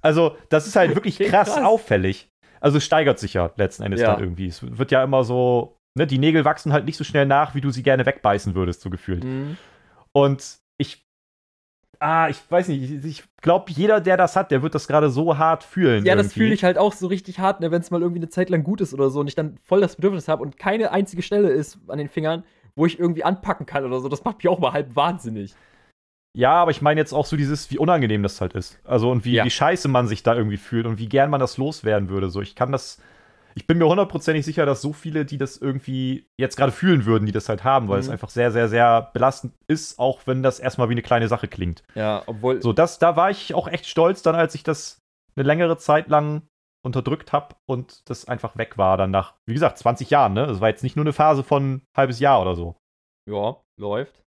Also, das ist halt wirklich krass, krass. auffällig. Also, es steigert sich ja letzten Endes Ja. dann irgendwie. Es wird ja immer so, ne, die Nägel wachsen halt nicht so schnell nach, wie du sie gerne wegbeißen würdest, so gefühlt. Mhm. Und ah, ich weiß nicht, ich, glaube, jeder, der das hat, der wird das gerade so hart fühlen. Ja, das irgendwie. fühle ich halt auch so richtig hart, ne, wenn es mal irgendwie eine Zeit lang gut ist oder so und ich dann voll das Bedürfnis habe und keine einzige Stelle ist an den Fingern, wo ich irgendwie anpacken kann oder so. Das macht mich auch mal halb wahnsinnig. Ja, aber ich meine jetzt auch so dieses, wie unangenehm das halt ist. Also und wie, Ja. wie scheiße man sich da irgendwie fühlt und wie gern man das loswerden würde. So, ich kann das, ich bin mir hundertprozentig sicher, dass so viele, die das irgendwie jetzt gerade fühlen würden, die das halt haben, weil es Mhm. einfach sehr, sehr, sehr belastend ist, auch wenn das erstmal wie eine kleine Sache klingt. Ja, obwohl. So, das, da war ich auch echt stolz dann, als ich das eine längere Zeit lang unterdrückt habe und das einfach weg war dann nach, wie gesagt, 20 Jahren, ne? Das war jetzt nicht nur eine Phase von ein halbes Jahr oder so. Ja, läuft.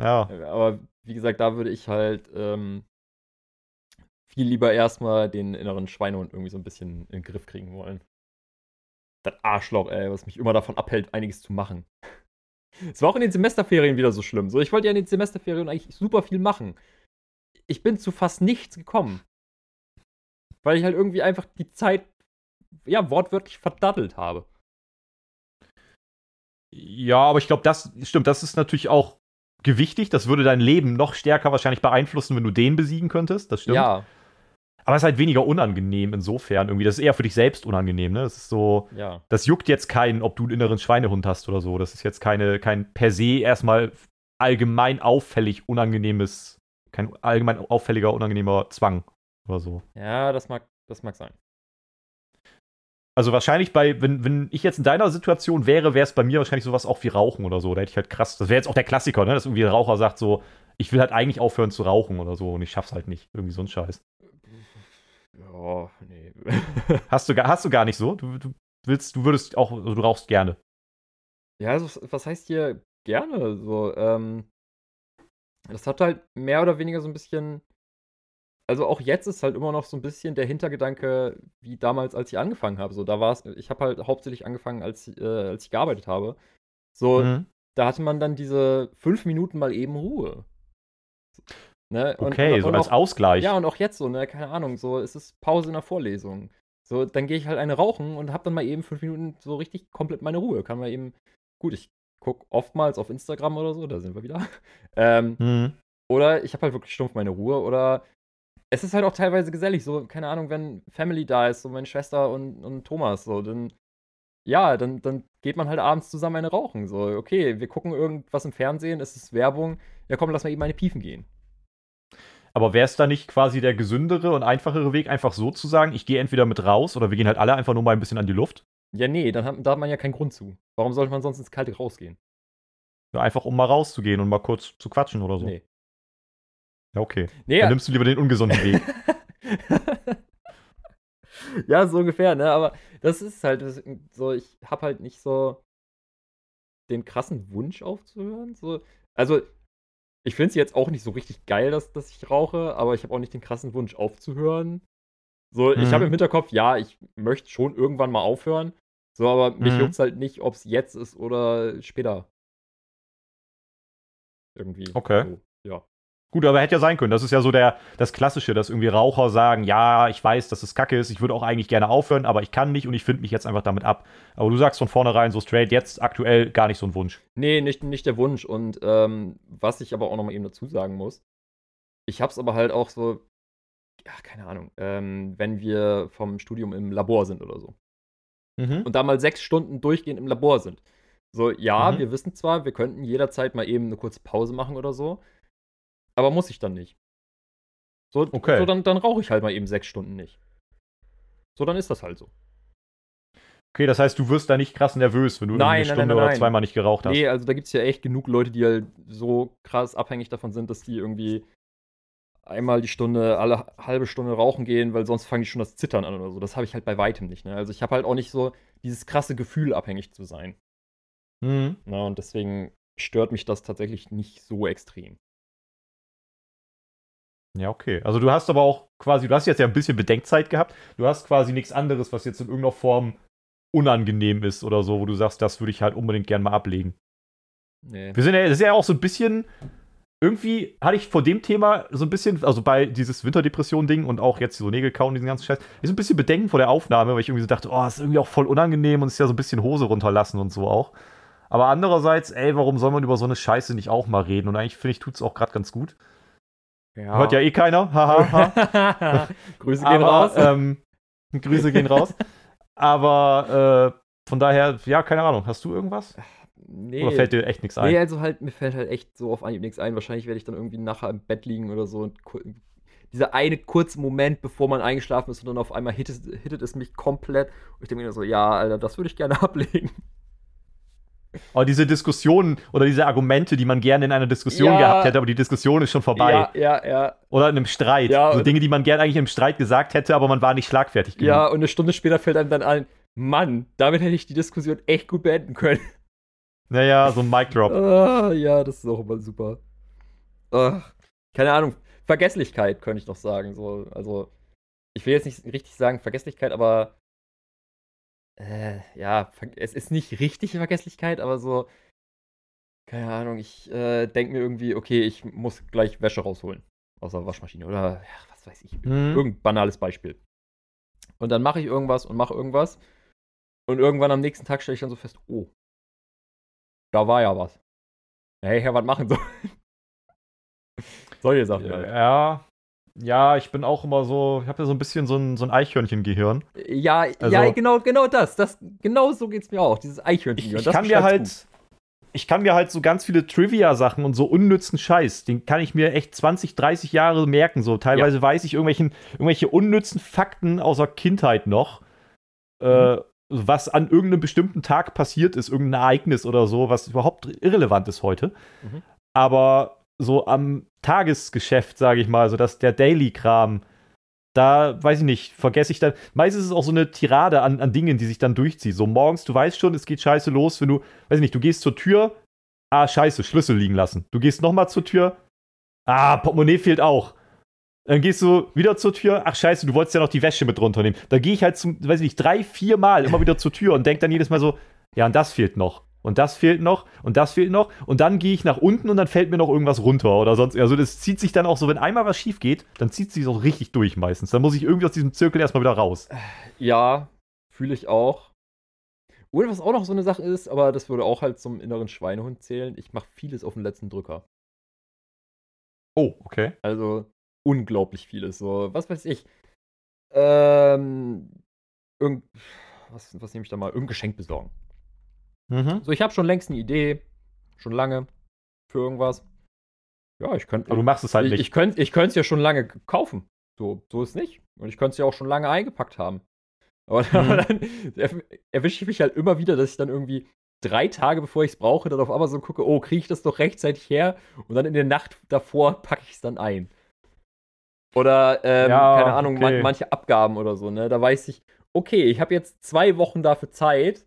Ja. Aber wie gesagt, da würde ich halt ähm, viel lieber erstmal den inneren Schweinehund irgendwie so ein bisschen in den Griff kriegen wollen. Das Arschloch, ey, was mich immer davon abhält, einiges zu machen. Es war auch in den Semesterferien wieder so schlimm. So, ich wollte ja in den Semesterferien eigentlich super viel machen. Ich bin zu fast nichts gekommen. Weil ich halt irgendwie einfach die Zeit, ja, wortwörtlich verdattelt habe. Ja, aber ich glaube, das stimmt, das ist natürlich auch gewichtig. Das würde dein Leben noch stärker wahrscheinlich beeinflussen, wenn du den besiegen könntest. Das stimmt. Ja, Aber es ist halt weniger unangenehm insofern irgendwie. Das ist eher für dich selbst unangenehm, ne? Das ist so, ja. das juckt jetzt keinen, ob du einen inneren Schweinehund hast oder so. Das ist jetzt keine, kein per se erstmal allgemein auffällig unangenehmes, kein allgemein auffälliger, unangenehmer Zwang oder so. Ja, das mag, das mag sein. Also wahrscheinlich bei, wenn, wenn ich jetzt in deiner Situation wäre, wäre es bei mir wahrscheinlich sowas auch wie Rauchen oder so. Da hätte ich halt krass, das wäre jetzt auch der Klassiker, ne? Dass irgendwie ein Raucher sagt so, ich will halt eigentlich aufhören zu rauchen oder so und ich schaff's halt nicht. Irgendwie so ein Scheiß. Ja, nee. Hast du, gar- hast du gar nicht so? Du, du willst, du würdest auch, also du rauchst gerne. Ja, also, was heißt hier gerne? So, ähm, das hat halt mehr oder weniger so ein bisschen. Also auch jetzt ist halt immer noch so ein bisschen der Hintergedanke, wie damals, als ich angefangen habe. So, da war es, ich habe halt hauptsächlich angefangen, als, äh, als ich gearbeitet habe. So, Mhm. da hatte man dann diese fünf Minuten mal eben Ruhe. Ne? Und- Okay, und, so und als auch, Ausgleich. Ja, und auch jetzt so, ne, keine Ahnung, so, es ist Pause in der Vorlesung. So, dann gehe ich halt eine rauchen und habe dann mal eben fünf Minuten so richtig komplett meine Ruhe. Kann mal eben, gut, ich gucke oftmals auf Instagram oder so, da sind wir wieder. Ähm, Mhm. oder ich habe halt wirklich stumpf meine Ruhe. Oder es ist halt auch teilweise gesellig, so, keine Ahnung, wenn Family da ist, so meine Schwester und, und Thomas, so, dann, ja, dann, dann geht man halt abends zusammen eine rauchen. So, okay, wir gucken irgendwas im Fernsehen, es ist Werbung, ja komm, lass mal eben eine Piefen gehen. Aber wäre es da nicht quasi der gesündere und einfachere Weg, einfach so zu sagen, ich gehe entweder mit raus oder wir gehen halt alle einfach nur mal ein bisschen an die Luft? Ja, nee, dann hat, da hat man ja keinen Grund zu. Warum sollte man sonst ins Kalte rausgehen? Ja, einfach um mal rauszugehen und mal kurz zu quatschen oder so. Nee. Ja, okay. Nee, Dann nimmst du lieber den ungesunden Weg. ja, so ungefähr, ne? Aber das ist halt so, ich hab halt nicht so den krassen Wunsch aufzuhören. So. Also, ich finde es jetzt auch nicht so richtig geil, dass, dass ich rauche, aber ich habe auch nicht den krassen Wunsch aufzuhören. So, ich Mhm. habe im Hinterkopf, ja, ich möchte schon irgendwann mal aufhören. So, aber mich Mhm. juckt's halt nicht, ob es jetzt ist oder später. Irgendwie. Okay. So. Gut, aber hätte ja sein können. Das ist ja so der, das Klassische, dass irgendwie Raucher sagen, ja, ich weiß, dass es kacke ist, ich würde auch eigentlich gerne aufhören, aber ich kann nicht und ich finde mich jetzt einfach damit ab. Aber du sagst von vornherein so straight, jetzt aktuell gar nicht so ein Wunsch. Nee, nicht, nicht der Wunsch. Und ähm, was ich aber auch nochmal eben dazu sagen muss, ich hab's aber halt auch so, ja, keine Ahnung, ähm, wenn wir vom Studium im Labor sind oder so. Mhm. Und da mal sechs Stunden durchgehend im Labor sind. So, ja, Mhm. wir wissen zwar, wir könnten jederzeit mal eben eine kurze Pause machen oder so, aber muss ich dann nicht. So, Okay. so dann, dann rauche ich halt mal eben sechs Stunden nicht. So, dann ist das halt so. Okay, das heißt, du wirst da nicht krass nervös, wenn du Nein, eine Stunde nein, nein, oder zweimal nicht geraucht hast. Nee, also da gibt es ja echt genug Leute, die halt so krass abhängig davon sind, dass die irgendwie einmal die Stunde, alle halbe Stunde rauchen gehen, weil sonst fangen die schon das Zittern an oder so. Das habe ich halt bei weitem nicht. Ne? Also ich habe halt auch nicht so dieses krasse Gefühl, abhängig zu sein. Mhm. Ne? Und deswegen stört mich das tatsächlich nicht so extrem. Ja, okay. Also du hast aber auch quasi, du hast jetzt ja ein bisschen Bedenkzeit gehabt. Du hast quasi nichts anderes, was jetzt in irgendeiner Form unangenehm ist oder so, wo du sagst, das würde ich halt unbedingt gern mal ablegen. Nee. Wir sind ja, das ist ja auch so ein bisschen, irgendwie hatte ich vor dem Thema so ein bisschen, also bei dieses Winterdepression-Ding und auch jetzt so Nägelkauen, diesen ganzen Scheiß, ist ein bisschen Bedenken vor der Aufnahme, weil ich irgendwie so dachte, oh, ist irgendwie auch voll unangenehm und ist ja so ein bisschen Hose runterlassen und so auch. Aber andererseits, ey, warum soll man über so eine Scheiße nicht auch mal reden? Und eigentlich finde ich, tut es auch gerade ganz gut. Ja. Hört ja eh keiner. Haha. Grüße gehen Aber, raus. Ähm, Grüße gehen raus. Aber äh, von daher, ja, keine Ahnung. Hast du irgendwas? nee. Oder fällt dir echt nichts ein? Nee, also halt, mir fällt halt echt so auf Anhieb nichts ein. Wahrscheinlich werde ich dann irgendwie nachher im Bett liegen oder so. Und dieser eine kurze Moment, bevor man eingeschlafen ist und dann auf einmal hittet, hittet es mich komplett. Und ich denke mir so, ja, Alter, das würde ich gerne ablegen. Aber diese Diskussionen oder diese Argumente, die man gerne in einer Diskussion Ja. gehabt hätte, aber die Diskussion ist schon vorbei. Ja, ja, ja. Oder in einem Streit. Ja, so Dinge, die man gerne eigentlich im Streit gesagt hätte, aber man war nicht schlagfertig genug. Ja, und eine Stunde später fällt einem dann ein, Mann, damit hätte ich die Diskussion echt gut beenden können. Naja, so ein Mic Drop. Ah, ja, das ist auch immer super. Ach, keine Ahnung. Vergesslichkeit könnte ich noch sagen. So, also, ich will jetzt nicht richtig sagen Vergesslichkeit, aber äh, ja, es ist nicht richtige Vergesslichkeit, aber so, keine Ahnung, ich äh, denke mir irgendwie, okay, ich muss gleich Wäsche rausholen. Aus der Waschmaschine oder ja, was weiß ich. Hm. Irgendein banales Beispiel. Und dann mache ich irgendwas und mache irgendwas. Und irgendwann am nächsten Tag stelle ich dann so fest, oh, da war ja was. Hey, Herr, was machen soll. Solche Sachen halt. Ja. Ja, ich bin auch immer so, ich habe ja so ein bisschen so ein, so ein Eichhörnchen-Gehirn. Ja, Also- ja, genau, genau das. das. Genau so geht's mir auch. Dieses Ich, Eichhörnchen. ich das kann mir halt, gut. ich kann mir halt so ganz viele Trivia-Sachen und so unnützen Scheiß, den kann ich mir echt 20, 30 Jahre merken. So teilweise weiß ich irgendwelchen, irgendwelche unnützen Fakten aus der Kindheit noch, äh, was an irgendeinem bestimmten Tag passiert ist, irgendein Ereignis oder so, was überhaupt irrelevant ist heute. Mhm. Aber so am Tagesgeschäft, sage ich mal, so dass der Daily-Kram, da weiß ich nicht, vergesse ich dann. Meistens ist es auch so eine Tirade an, an Dingen, die sich dann durchzieht. So morgens, du weißt schon, es geht scheiße los, wenn du, weiß ich nicht, du gehst zur Tür, ah, scheiße, Schlüssel liegen lassen. Du gehst nochmal zur Tür, ah, Portemonnaie fehlt auch. Dann gehst du wieder zur Tür, ach scheiße, du wolltest ja noch die Wäsche mit runternehmen. Da gehe ich halt zum, weiß ich nicht, drei, vier Mal immer wieder zur Tür und denke dann jedes Mal so, ja, und das fehlt noch. Und das fehlt noch und das fehlt noch. Und dann gehe ich nach unten und dann fällt mir noch irgendwas runter oder sonst. Also das zieht sich dann auch so, wenn einmal was schief geht, dann zieht sich auch richtig durch meistens. Dann muss ich irgendwie aus diesem Zirkel erstmal wieder raus. Ja, fühle ich auch. Und was auch noch so eine Sache ist, aber das würde auch halt zum inneren Schweinehund zählen, ich mache vieles auf den letzten Drücker. Oh, okay. Also unglaublich vieles. So, was weiß ich. Ähm, irgend, was, was nehme ich da mal? Irgendein Geschenk besorgen. Mhm. So, ich habe schon längst eine Idee, schon lange, für irgendwas. Ja, ich könnte. Aber du machst es halt ich, nicht. ich könnte ich es ja schon lange kaufen. So, so ist nicht. Und ich könnte es ja auch schon lange eingepackt haben. Aber Mhm. dann erw- erwische ich mich halt immer wieder, dass ich dann irgendwie drei Tage bevor ich es brauche, dann auf Amazon gucke, oh, kriege ich das doch rechtzeitig her? Und dann in der Nacht davor packe ich es dann ein. Oder, ähm, Ja, keine Ahnung, man, okay. manche Abgaben oder so, ne? Da weiß ich, okay, ich habe jetzt zwei Wochen dafür Zeit.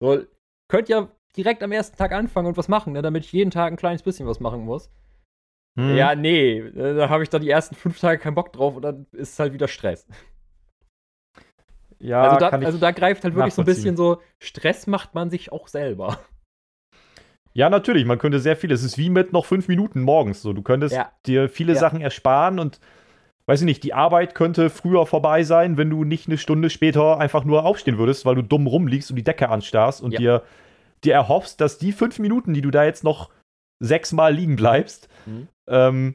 So, könnt ja direkt am ersten Tag anfangen und was machen, ne? Damit ich jeden Tag ein kleines bisschen was machen muss. Mhm. Ja, nee, da habe ich dann die ersten fünf Tage keinen Bock drauf und dann ist es halt wieder Stress. ja also, da, also da greift halt wirklich so ein bisschen so, Stress macht man sich auch selber. Ja, natürlich, man könnte sehr viel. Es ist wie mit noch fünf Minuten morgens. So, du könntest Ja. dir viele Ja. Sachen ersparen und weiß ich nicht, die Arbeit könnte früher vorbei sein, wenn du nicht eine Stunde später einfach nur aufstehen würdest, weil du dumm rumliegst und die Decke anstarrst und Ja. dir, dir erhoffst, dass die fünf Minuten, die du da jetzt noch sechsmal liegen bleibst, Mhm. ähm,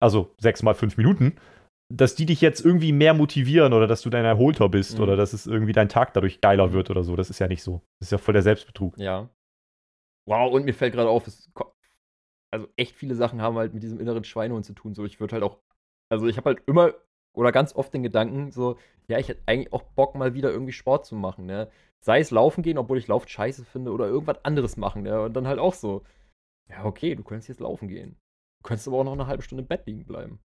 also sechsmal fünf Minuten, dass die dich jetzt irgendwie mehr motivieren oder dass du dann erholter bist Mhm. oder dass es irgendwie dein Tag dadurch geiler wird oder so. Das ist ja nicht so. Das ist ja voll der Selbstbetrug. Ja. Wow, und mir fällt gerade auf, also echt viele Sachen haben halt mit diesem inneren Schweinehund zu tun. So, ich würde halt auch, also ich habe halt immer oder ganz oft den Gedanken, so, ja, ich hätte eigentlich auch Bock, mal wieder irgendwie Sport zu machen, ne? Sei es laufen gehen, obwohl ich Laufen scheiße finde, oder irgendwas anderes machen, ne? Und dann halt auch so, ja, okay, du könntest jetzt laufen gehen. Du könntest aber auch noch eine halbe Stunde im Bett liegen bleiben.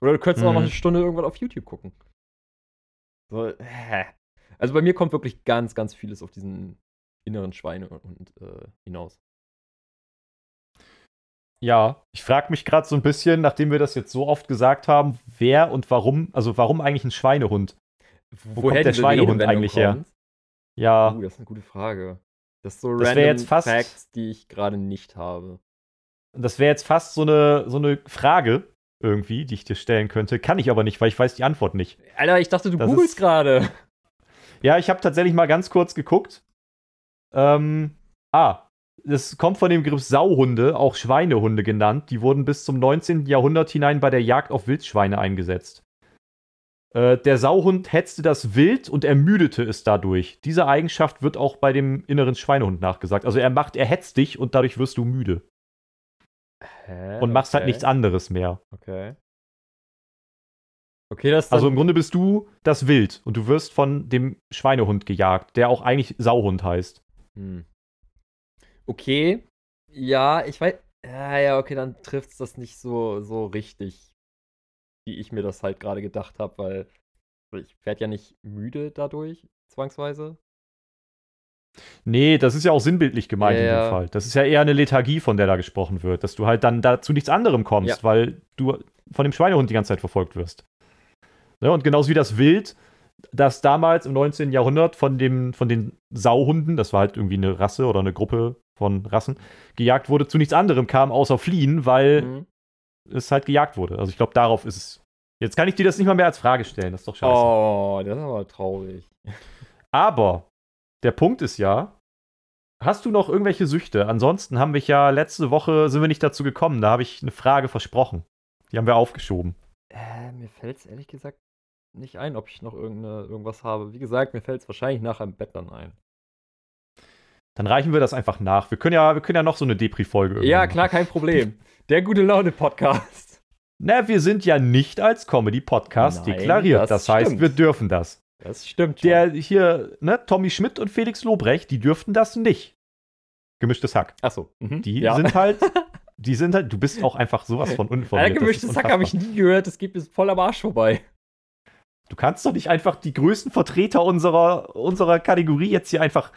Oder du könntest auch noch Mhm. eine Stunde irgendwas auf YouTube gucken. So, äh. Also bei mir kommt wirklich ganz, ganz vieles auf diesen inneren Schweine und, und äh, hinaus. Ja, ich frage mich gerade so ein bisschen, nachdem wir das jetzt so oft gesagt haben, wer und warum, also warum eigentlich ein Schweinehund? Woher kommt der Schweinehund eigentlich her? kommt? Ja, Uh, das ist eine gute Frage. Das ist so Das random jetzt fast- Facts, die ich gerade nicht habe. das wäre jetzt fast so eine, so eine Frage irgendwie, die ich dir stellen könnte. Kann ich aber nicht, weil ich weiß die Antwort nicht. Alter, ich dachte, du Das googelst gerade. Ja, ich habe tatsächlich mal ganz kurz geguckt. Ähm, ah, das kommt von dem Begriff Sauhunde, auch Schweinehunde genannt. Die wurden bis zum 19. Jahrhundert hinein bei der Jagd auf Wildschweine eingesetzt. Äh, der Sauhund hetzte das Wild und ermüdete es dadurch. Diese Eigenschaft wird auch bei dem inneren Schweinehund nachgesagt. Also er macht, er hetzt dich und dadurch wirst du müde Hä? und machst halt Okay, nichts anderes mehr. Okay. Okay, das Also im Grunde bist du das Wild und du wirst von dem Schweinehund gejagt, der auch eigentlich Sauhund heißt. Hm. Okay. Ja, ich weiß. Ja, ja, okay, dann trifft es das nicht so, so richtig, wie ich mir das halt gerade gedacht habe, weil ich werde ja nicht müde dadurch, zwangsweise. Nee, das ist ja auch sinnbildlich gemeint Ja, in ja. dem Fall. Das ist ja eher eine Lethargie, von der da gesprochen wird, dass du halt dann da zu nichts anderem kommst, Ja. weil du von dem Schweinehund die ganze Zeit verfolgt wirst. Ne, und genauso wie das Wild, das damals im 19. Jahrhundert von, dem, von den Sauhunden, das war halt irgendwie eine Rasse oder eine Gruppe von Rassen, gejagt wurde, zu nichts anderem kam, außer fliehen, weil Mhm. es halt gejagt wurde. Also ich glaube, darauf ist es. Jetzt kann ich dir das nicht mal mehr als Frage stellen, das ist doch scheiße. Oh, das ist aber traurig. Aber der Punkt ist ja, hast du noch irgendwelche Süchte? Ansonsten haben wir ja letzte Woche sind wir nicht dazu gekommen. Da habe ich eine Frage versprochen. Die haben wir aufgeschoben. Äh, mir fällt es ehrlich gesagt nicht ein, ob ich noch irgendwas habe. Wie gesagt, mir fällt es wahrscheinlich nachher im Bett dann ein. Dann reichen wir das einfach nach. Wir können ja, wir können ja noch so eine Depri-Folge Ja, machen. klar, kein Problem. Der gute Laune-Podcast. Na, wir sind ja nicht als Comedy-Podcast deklariert. das Das, heißt, stimmt. wir dürfen das. Das stimmt schon. Der hier, ne, Tommy Schmidt und Felix Lobrecht, die dürften das nicht. Gemischtes Hack. Achso. Mhm. Die ja. sind halt, die sind halt, du bist auch einfach sowas von. Alter, Das gemischtes Hack habe ich nie gehört. Das geht mir voll am Arsch vorbei. Du kannst doch nicht einfach die größten Vertreter unserer, unserer Kategorie jetzt hier einfach.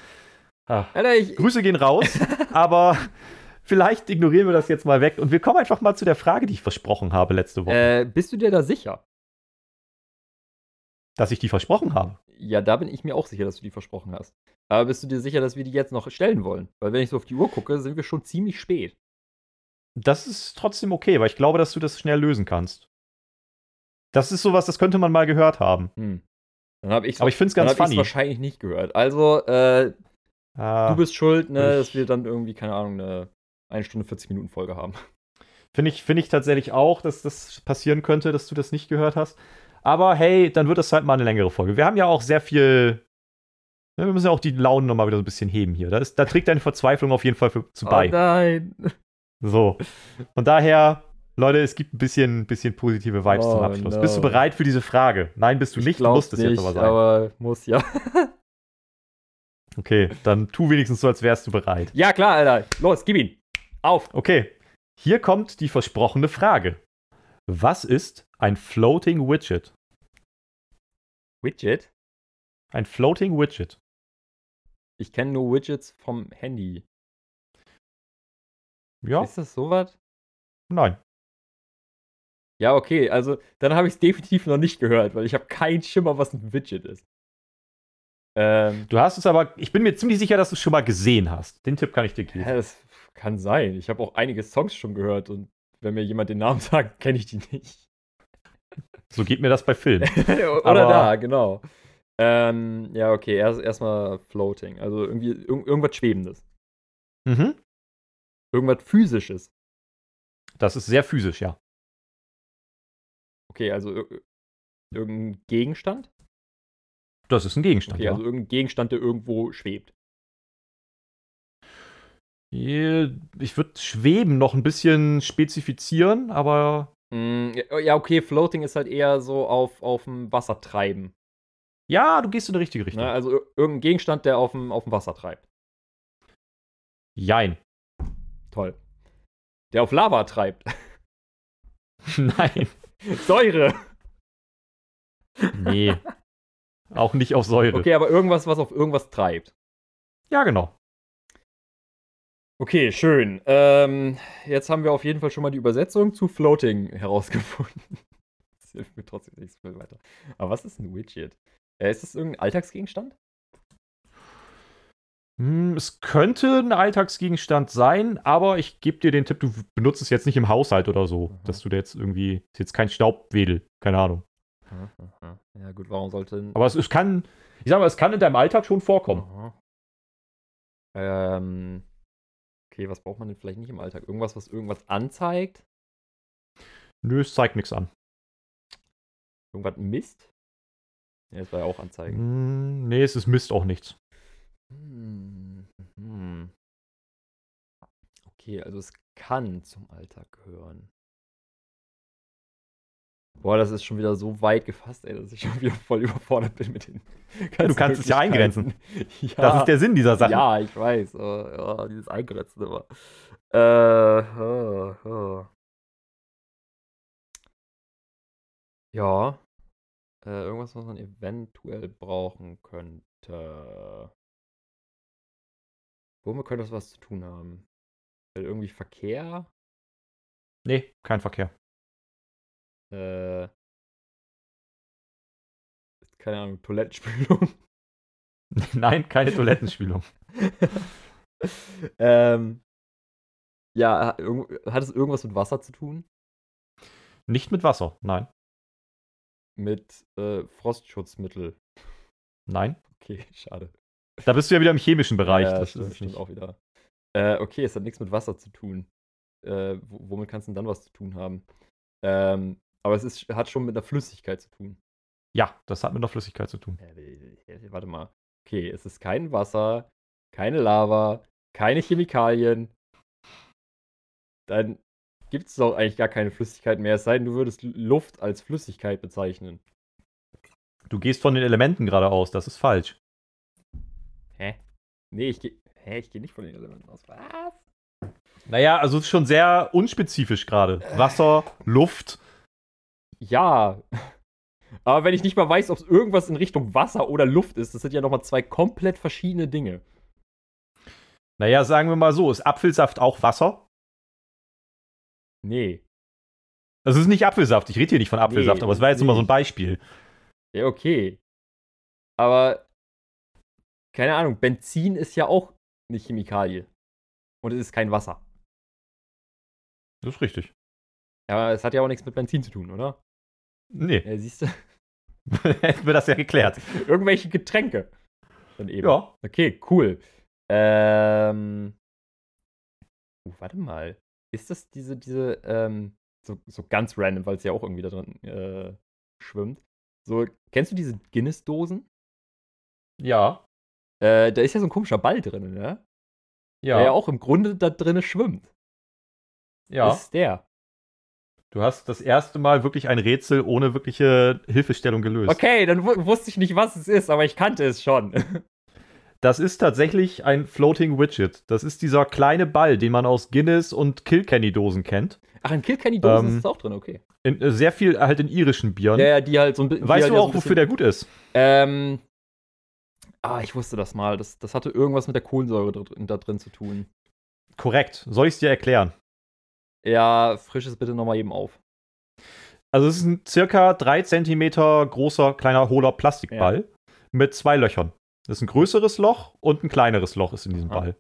Ah, Alter, ich. Grüße gehen raus, aber vielleicht ignorieren wir das jetzt mal weg und wir kommen einfach mal zu der Frage, die ich versprochen habe letzte Woche. Äh, bist du dir da sicher? dass ich die versprochen habe. Ja, da bin ich mir auch sicher, dass du die versprochen hast. Aber bist du dir sicher, dass wir die jetzt noch stellen wollen? Weil wenn ich so auf die Uhr gucke, sind wir schon ziemlich spät. Das ist trotzdem okay, weil ich glaube, dass du das schnell lösen kannst. Das ist sowas, das könnte man mal gehört haben. Hm. Dann habe ich Aber ich finde es dann ganz hab ich's funny. wahrscheinlich nicht gehört. Also, äh, Ah, du bist schuld, ne, ich- dass wir dann irgendwie, keine Ahnung, eine 1 Stunde 40 Minuten Folge haben. Finde ich, find ich tatsächlich auch, dass das passieren könnte, dass du das nicht gehört hast. Aber hey, dann wird das halt mal eine längere Folge. Wir haben ja auch sehr viel. ne, Wir müssen ja auch die Launen nochmal wieder so ein bisschen heben hier. Da, ist, da trägt deine Verzweiflung auf jeden Fall für, zu bei. Oh nein. So. Von daher, Leute, es gibt ein bisschen, bisschen positive Vibes zum Oh Abschluss. no. Bist du bereit für diese Frage? Nein, bist du Ich nicht. Du glaub's musst es jetzt aber sein. aber muss ja. Okay, dann tu wenigstens so, als wärst du bereit. ja, klar, Alter. Los, gib ihn. Auf. Okay, hier kommt die versprochene Frage. Was ist ein Floating Widget? Widget? Ein Floating Widget. Ich kenne nur Widgets vom Handy. Ja, Ist das sowas? nein. Ja, okay, also dann habe ich es definitiv noch nicht gehört, weil ich habe keinen Schimmer, was ein Widget ist. Ähm, Du hast es aber, ich bin mir ziemlich sicher, dass du es schon mal gesehen hast. Den Tipp kann ich dir geben. ja, das kann sein. Ich habe auch einige Songs schon gehört und wenn mir jemand den Namen sagt, kenne ich die nicht. So geht mir das bei Filmen. Oder Aber- da, genau. Ähm, ja, okay, erst erstmal Floating. Also irgendwie irg irgendwas Schwebendes. mhm. Irgendwas Physisches. Das ist sehr physisch, ja. Okay, also ir irgendein Gegenstand? Das ist ein Gegenstand. Okay, ja. also irgendein Gegenstand, der irgendwo schwebt. Ich würde Schweben noch ein bisschen spezifizieren, aber Mm, ja, ja, okay, Floating ist halt eher so auf, auf dem Wasser treiben. ja, du gehst in die richtige Richtung. Ne? Also ir irgendein Gegenstand, der auf dem, auf dem Wasser treibt. Jein. Toll. Der auf Lava treibt. Nein. Säure. Nee. Auch nicht auf Säure. Okay, aber irgendwas, was auf irgendwas treibt. Ja, genau. Okay, schön. Ähm, jetzt haben wir auf jeden Fall schon mal die Übersetzung zu Floating herausgefunden. Das hilft mir trotzdem nicht so viel weiter. Aber was ist ein Widget? Äh, ist das irgendein Alltagsgegenstand? Hm, es könnte ein Alltagsgegenstand sein, aber ich gebe dir den Tipp, du benutzt es jetzt nicht im Haushalt oder so, Mhm. dass du da jetzt irgendwie, ist jetzt kein Staubwedel, keine Ahnung. Ja, gut, warum sollte. Aber es, es kann, ich sag mal, es kann in deinem Alltag schon vorkommen. Aha. Ähm. Okay, was braucht man denn vielleicht nicht im Alltag? Irgendwas, was irgendwas anzeigt? Nö, es zeigt nichts an. Irgendwas misst? Ja, das war ja auch Anzeigen. Hm, nee, es ist Mist auch nichts. Hm. Hm. Okay, also es kann zum Alltag gehören. Boah, das ist schon wieder so weit gefasst, ey, dass ich schon wieder voll überfordert bin mit den ganzen kannst es ja eingrenzen. Ja, Das ist der Sinn dieser Sache. ja, ich weiß. aber, ja, dieses Eingrenzen immer. Äh, äh, äh. Ja. Äh, irgendwas, was man eventuell brauchen könnte. Womit könnte das was zu tun haben? Irgendwie Verkehr? Nee, kein Verkehr. Äh, keine Ahnung, Toilettenspülung. Nein, keine Toilettenspülung. ähm, ja, hat es irgendwas mit Wasser zu tun? Nicht mit Wasser. Nein. Mit äh, Frostschutzmittel. Nein. Okay, schade. Da bist du ja wieder im chemischen Bereich. Ja, das stimmt, ist stimmt auch wieder. Äh, okay, es hat nichts mit Wasser zu tun. Äh, wo- womit kannst du denn dann was zu tun haben? Ähm, aber es ist, hat schon mit einer Flüssigkeit zu tun. Ja, das hat mit der Flüssigkeit zu tun. Äh, warte mal. Okay, es ist kein Wasser, keine Lava, keine Chemikalien. Dann gibt es doch eigentlich gar keine Flüssigkeit mehr, es sei denn, du würdest Luft als Flüssigkeit bezeichnen. Du gehst von den Elementen gerade aus. Das ist falsch. Hä? Nee, ich gehe. Hä, ich gehe nicht von den Elementen aus. Was? Naja, also es ist schon sehr unspezifisch gerade. Wasser, Luft. Ja. Aber wenn ich nicht mal weiß, ob es irgendwas in Richtung Wasser oder Luft ist, das sind ja nochmal zwei komplett verschiedene Dinge. Naja, sagen wir mal so, ist Apfelsaft auch Wasser? Nee. Das ist nicht Apfelsaft. Ich rede hier nicht von Apfelsaft, Nee, aber es war jetzt nur mal so ein nee. Beispiel. Ja, okay. Aber, keine Ahnung, Benzin ist ja auch eine Chemikalie. Und es ist kein Wasser. Das ist richtig. Ja, aber es hat ja auch nichts mit Benzin zu tun, oder? Nee, Ja, siehst du? hätten wir das ja geklärt. Irgendwelche Getränke. Dann eben. Ja. Okay, cool. Ähm. Uh, warte mal. Ist das diese, diese, ähm, so, so ganz random, weil es ja auch irgendwie da drin äh, schwimmt. So, kennst du diese Guinness-Dosen? Ja. Äh, da ist ja so ein komischer Ball drin, ne? Ja. Der ja auch im Grunde da drinne schwimmt. ja. Ist der. Du hast das erste Mal wirklich ein Rätsel ohne wirkliche Hilfestellung gelöst. Okay, dann wu- wusste ich nicht, was es ist, aber ich kannte es schon. Das ist tatsächlich ein Floating Widget. Das ist dieser kleine Ball, den man aus Guinness und Kilkenny-Dosen kennt. Ach, in Kilkenny-Dosen Ähm, ist es auch drin, okay. In, äh, sehr viel halt in irischen Bieren. Ja, ja, die halt so ein bisschen. weißt halt du auch, so wofür der gut ist? Ähm. Ah, ich wusste das mal. Das, das hatte irgendwas mit der Kohlensäure da drin zu tun. Korrekt. Soll ich es dir erklären? Ja, frisch es bitte nochmal eben auf. Also es ist ein circa 3 cm großer, kleiner, hohler Plastikball mit zwei Löchern. Das ist ein größeres Loch und ein kleineres Loch ist in diesem Aha. Ball.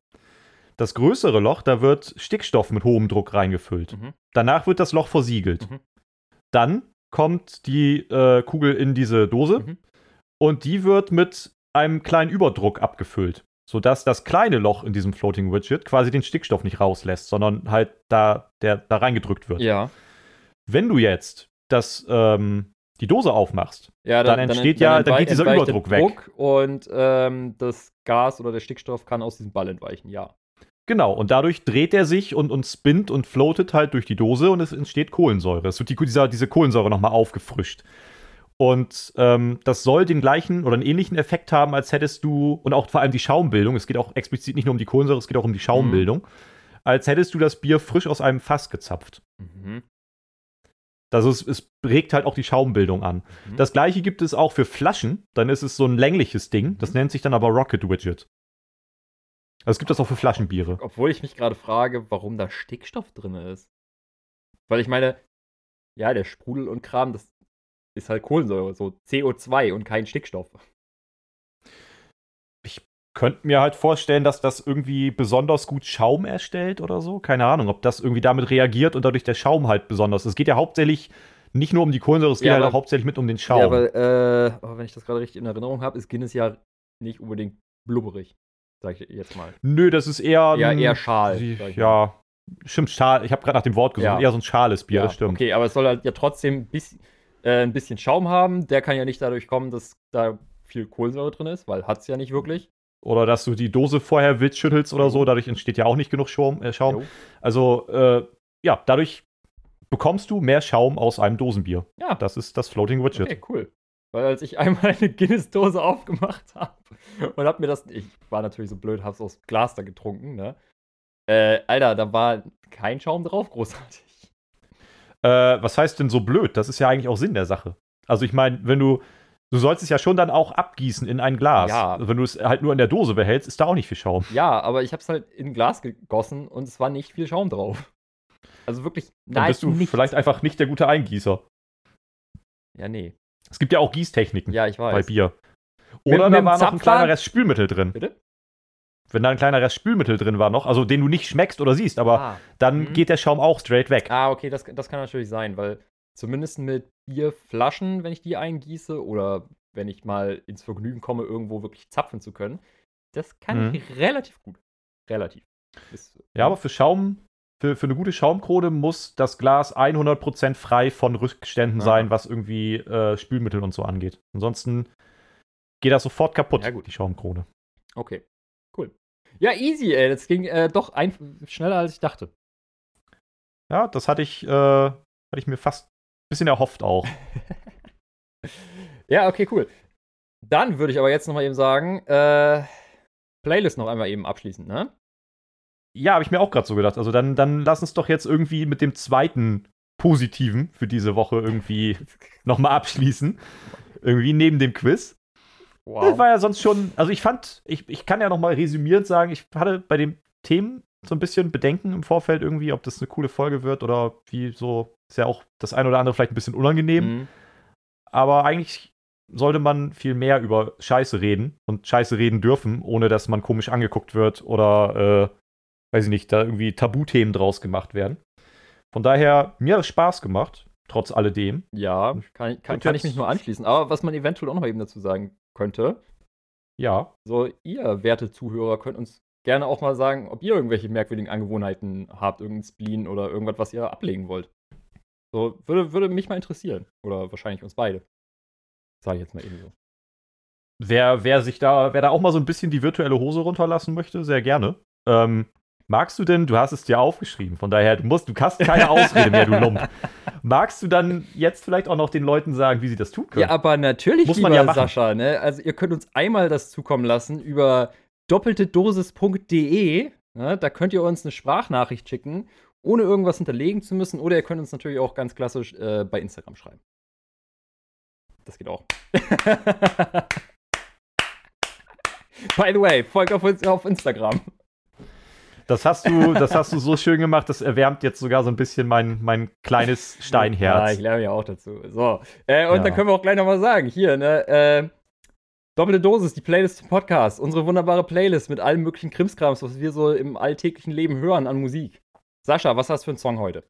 Das größere Loch, da wird Stickstoff mit hohem Druck reingefüllt. Mhm. Danach wird das Loch versiegelt. Mhm. Dann kommt die äh, Kugel in diese Dose Mhm. und die wird mit einem kleinen Überdruck abgefüllt, sodass das kleine Loch in diesem Floating Widget quasi den Stickstoff nicht rauslässt, sondern halt da, der, da reingedrückt wird. Ja. Wenn du jetzt das, ähm, die Dose aufmachst, ja Dann entsteht ja- dann entwei- geht dieser Überdruck weg. Druck Und ähm, das Gas oder der Stickstoff kann aus diesem Ball entweichen, ja. genau, und dadurch dreht er sich und, und spinnt und floatet halt durch die Dose und es entsteht Kohlensäure. Es wird die, dieser, diese Kohlensäure nochmal aufgefrischt. Und ähm, das soll den gleichen oder einen ähnlichen Effekt haben, als hättest du, und auch vor allem die Schaumbildung, es geht auch explizit nicht nur um die Kohlensäure, es geht auch um die Schaumbildung, als hättest du das Bier frisch aus einem Fass gezapft. Mhm. Also es, es regt halt auch die Schaumbildung an. Mhm. Das gleiche gibt es auch für Flaschen. Dann ist es so ein längliches Ding. Das nennt sich dann aber Rocket Widget. Also es gibt das auch für Flaschenbiere. Obwohl ich mich gerade frage, warum da Stickstoff drin ist. Weil ich meine, ja, der Sprudel und Kram, das ist halt Kohlensäure, so CO2 und kein Stickstoff. könnte mir halt vorstellen, dass das irgendwie besonders gut Schaum erstellt oder so. Keine Ahnung, ob das irgendwie damit reagiert und dadurch der Schaum halt besonders. Es geht ja hauptsächlich nicht nur um die Kohlensäure, es geht Ja, halt aber- auch hauptsächlich mit um den Schaum. Ja, weil, äh, oh, wenn ich das gerade richtig in Erinnerung habe, ist Guinness ja nicht unbedingt blubberig. Sag ich jetzt mal. Nö, das ist eher. Ja, ein- eher Schal. Ich ja, stimmt, Schal. Ich habe gerade nach dem Wort gesucht. Ja. Eher so ein schales Bier, Ja, das stimmt. Okay, aber es soll halt ja trotzdem bis, äh, ein bisschen Schaum haben. Der kann ja nicht dadurch kommen, dass da viel Kohlensäure drin ist, weil hat es ja nicht wirklich. Oder dass du die Dose vorher wild schüttelst oder so, dadurch entsteht ja auch nicht genug Schaum. Äh, Schaum. Also, äh, ja, dadurch bekommst du mehr Schaum aus einem Dosenbier. Ja, Das ist das Floating Widget. okay, cool. Weil als ich einmal eine Guinness-Dose aufgemacht habe und hab mir das, ich war natürlich so blöd, hab's aus Glas da getrunken, ne? Äh, Alter, da war kein Schaum drauf, großartig. Äh, was heißt denn so blöd? Das ist ja eigentlich auch Sinn der Sache. Also, ich meine, wenn du. Du sollst es ja schon dann auch abgießen in ein Glas. Ja. Wenn du es halt nur in der Dose behältst, ist da auch nicht viel Schaum. Ja, aber ich hab's halt in ein Glas gegossen und es war nicht viel Schaum drauf. Also wirklich, Dann nein, bist du nichts. vielleicht einfach nicht der gute Eingießer. Ja, nee. Es gibt ja auch Gießtechniken Ja, ich bei weiß. Bier. Mit- Oder mit da dem war noch ein kleiner Rest Spülmittel drin. Bitte? Wenn da ein kleiner Rest Spülmittel drin war noch, also den du nicht schmeckst oder siehst, aber ah. dann Mhm. geht der Schaum auch straight weg. ah, okay, das, das kann natürlich sein, weil zumindest mit Bierflaschen, wenn ich die eingieße oder wenn ich mal ins Vergnügen komme, irgendwo wirklich zapfen zu können, das kann Mhm. ich relativ gut. Relativ. Ist, Ja, aber für Schaum, für, für eine gute Schaumkrone muss das Glas 100% frei von Rückständen Aha. sein, was irgendwie äh, Spülmittel und so angeht. Ansonsten geht das sofort kaputt, Ja, gut. die Schaumkrone. Okay. Ja, easy, ey. Das ging äh, doch ein, schneller, als ich dachte. Ja, das hatte ich, äh, hatte ich mir fast ein bisschen erhofft auch. Ja, okay, cool. Dann würde ich aber jetzt noch mal eben sagen, äh, Playlist noch einmal eben abschließen, ne? Ja, habe ich mir auch gerade so gedacht. Also dann, dann lass uns doch jetzt irgendwie mit dem zweiten Positiven für diese Woche irgendwie nochmal abschließen. Irgendwie neben dem Quiz. Das war ja sonst schon, also ich fand, ich, ich kann ja nochmal resümierend sagen, ich hatte bei den Themen so ein bisschen Bedenken im Vorfeld irgendwie, ob das eine coole Folge wird oder wie so, ist ja auch das eine oder andere vielleicht ein bisschen unangenehm. Mhm. Aber eigentlich sollte man viel mehr über Scheiße reden und Scheiße reden dürfen, ohne dass man komisch angeguckt wird oder, äh, weiß ich nicht, da irgendwie Tabuthemen draus gemacht werden. Von daher, mir hat es Spaß gemacht, trotz alledem. Ja, kann, kann, kann ich mich nur anschließen. Aber was man eventuell auch noch mal eben dazu sagen könnte, Ja, so ihr, werte Zuhörer, könnt uns gerne auch mal sagen, ob ihr irgendwelche merkwürdigen Angewohnheiten habt, irgendein Spleen oder irgendwas, was ihr ablegen wollt. So, würde, würde mich mal interessieren. Oder wahrscheinlich uns beide. Sage ich jetzt mal eben so. wer, wer sich da, wer da auch mal so ein bisschen die virtuelle Hose runterlassen möchte, sehr gerne. Ähm, magst du denn, du hast es dir aufgeschrieben, von daher, du musst, du hast keine Ausrede mehr, du Lump. Magst du dann jetzt vielleicht auch noch den Leuten sagen, wie sie das tun können? Ja, aber natürlich, Muss man lieber ja machen. Sascha, ne? Also ihr könnt uns einmal das zukommen lassen über doppeltedosis.de. Ne? Da könnt ihr uns eine Sprachnachricht schicken, ohne irgendwas hinterlegen zu müssen. Oder ihr könnt uns natürlich auch ganz klassisch äh, bei Instagram schreiben. Das geht auch. By the way, folgt auf uns auf Instagram. Das hast du, das hast du so schön gemacht, das erwärmt jetzt sogar so ein bisschen mein, mein kleines Ja, Steinherz. ich lerne ja auch dazu. So. Äh, und Ja. dann können wir auch gleich nochmal sagen: hier, ne, äh, Doppelte Dosis, die Playlist zum Podcast. Unsere wunderbare Playlist mit allem möglichen Krimskrams, was wir so im alltäglichen Leben hören an Musik. Sascha, was hast du für einen Song heute?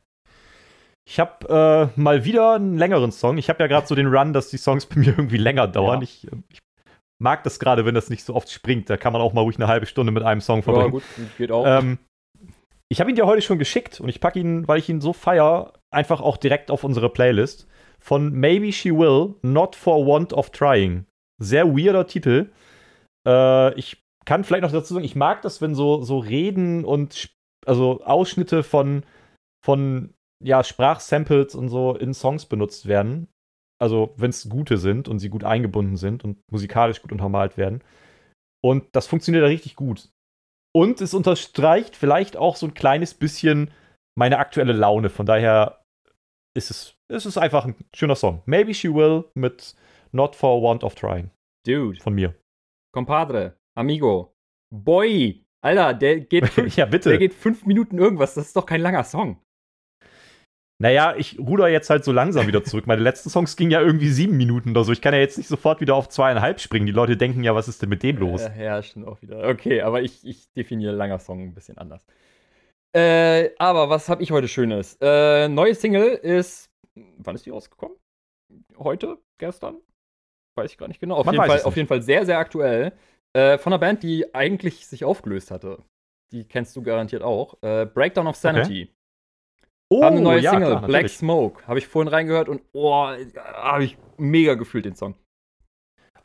Ich habe äh, mal wieder einen längeren Song. Ich habe ja gerade so den Run, dass die Songs bei mir irgendwie länger dauern. Ja. Ich, äh, ich mag das gerade, wenn das nicht so oft springt. Da kann man auch mal ruhig eine halbe Stunde mit einem Song Ja, verbringen. gut, geht auch. Ähm, ich habe ihn dir heute schon geschickt und ich packe ihn, weil ich ihn so feier, einfach auch direkt auf unsere Playlist. Von Maybe She Will, Not for Want of Trying. Sehr weirder Titel. Äh, ich kann vielleicht noch dazu sagen, ich mag das, wenn so, so Reden und also Ausschnitte von, von ja, Sprachsamples und so in Songs benutzt werden. Also, wenn es gute sind und sie gut eingebunden sind und musikalisch gut untermalt werden. Und das funktioniert da richtig gut. Und es unterstreicht vielleicht auch so ein kleines bisschen meine aktuelle Laune. Von daher ist es, es ist einfach ein schöner Song. Maybe She Will mit Not for Want of Trying Dude, von mir. Compadre, Amigo, Boy. Alter, der geht, fünf, ja, bitte. der geht fünf Minuten irgendwas. Das ist doch kein langer Song. Naja, ich ruder jetzt halt so langsam wieder zurück. Meine letzten Songs gingen ja irgendwie sieben Minuten oder so. Ich kann ja jetzt nicht sofort wieder auf zweieinhalb springen. Die Leute denken ja, was ist denn mit dem los? Äh, ja, stimmt auch wieder. Okay, aber ich, ich definiere langer Song ein bisschen anders. Äh, aber was habe ich heute Schönes? Äh, neue Single ist. Wann ist die rausgekommen? Heute? Gestern? Weiß ich gar nicht genau. Auf, jeden fall, auf jeden Fall, sehr, sehr aktuell. Äh, von einer Band, die eigentlich sich aufgelöst hatte. Die kennst du garantiert auch. Äh, Breakdown of Sanity. Okay. Oh, haben eine neue ja, Single, klar, Black Smoke. Habe ich vorhin reingehört und oh, habe ich mega gefühlt den Song.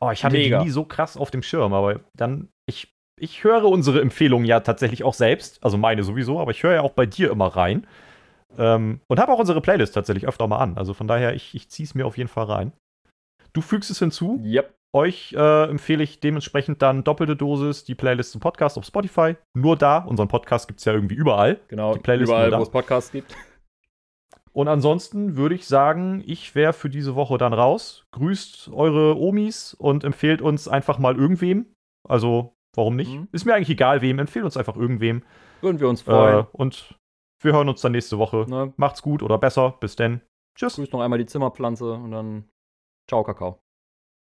Oh, ich hatte mega. die nie so krass auf dem Schirm, aber dann, ich, ich höre unsere Empfehlungen ja tatsächlich auch selbst, also meine sowieso, aber ich höre ja auch bei dir immer rein. Ähm, und habe auch unsere Playlist tatsächlich öfter mal an. Also von daher, ich, ich ziehe es mir auf jeden Fall rein. Du fügst es hinzu. Yep. Euch äh, empfehle ich dementsprechend dann doppelte Dosis, die Playlist zum Podcast auf Spotify. Nur da. Unseren Podcast gibt es ja irgendwie überall. Genau, überall, wo es Podcasts gibt. Und ansonsten würde ich sagen, ich wäre für diese Woche dann raus. Grüßt eure Omis und empfehlt uns einfach mal irgendwem. Also, warum nicht? Mhm. Ist mir eigentlich egal, wem. Empfehlt uns einfach irgendwem. Würden wir uns freuen. Äh, und wir hören uns dann nächste Woche. Ne? Macht's gut oder besser. Bis denn. Tschüss. Grüßt noch einmal die Zimmerpflanze und dann ciao, Kakao.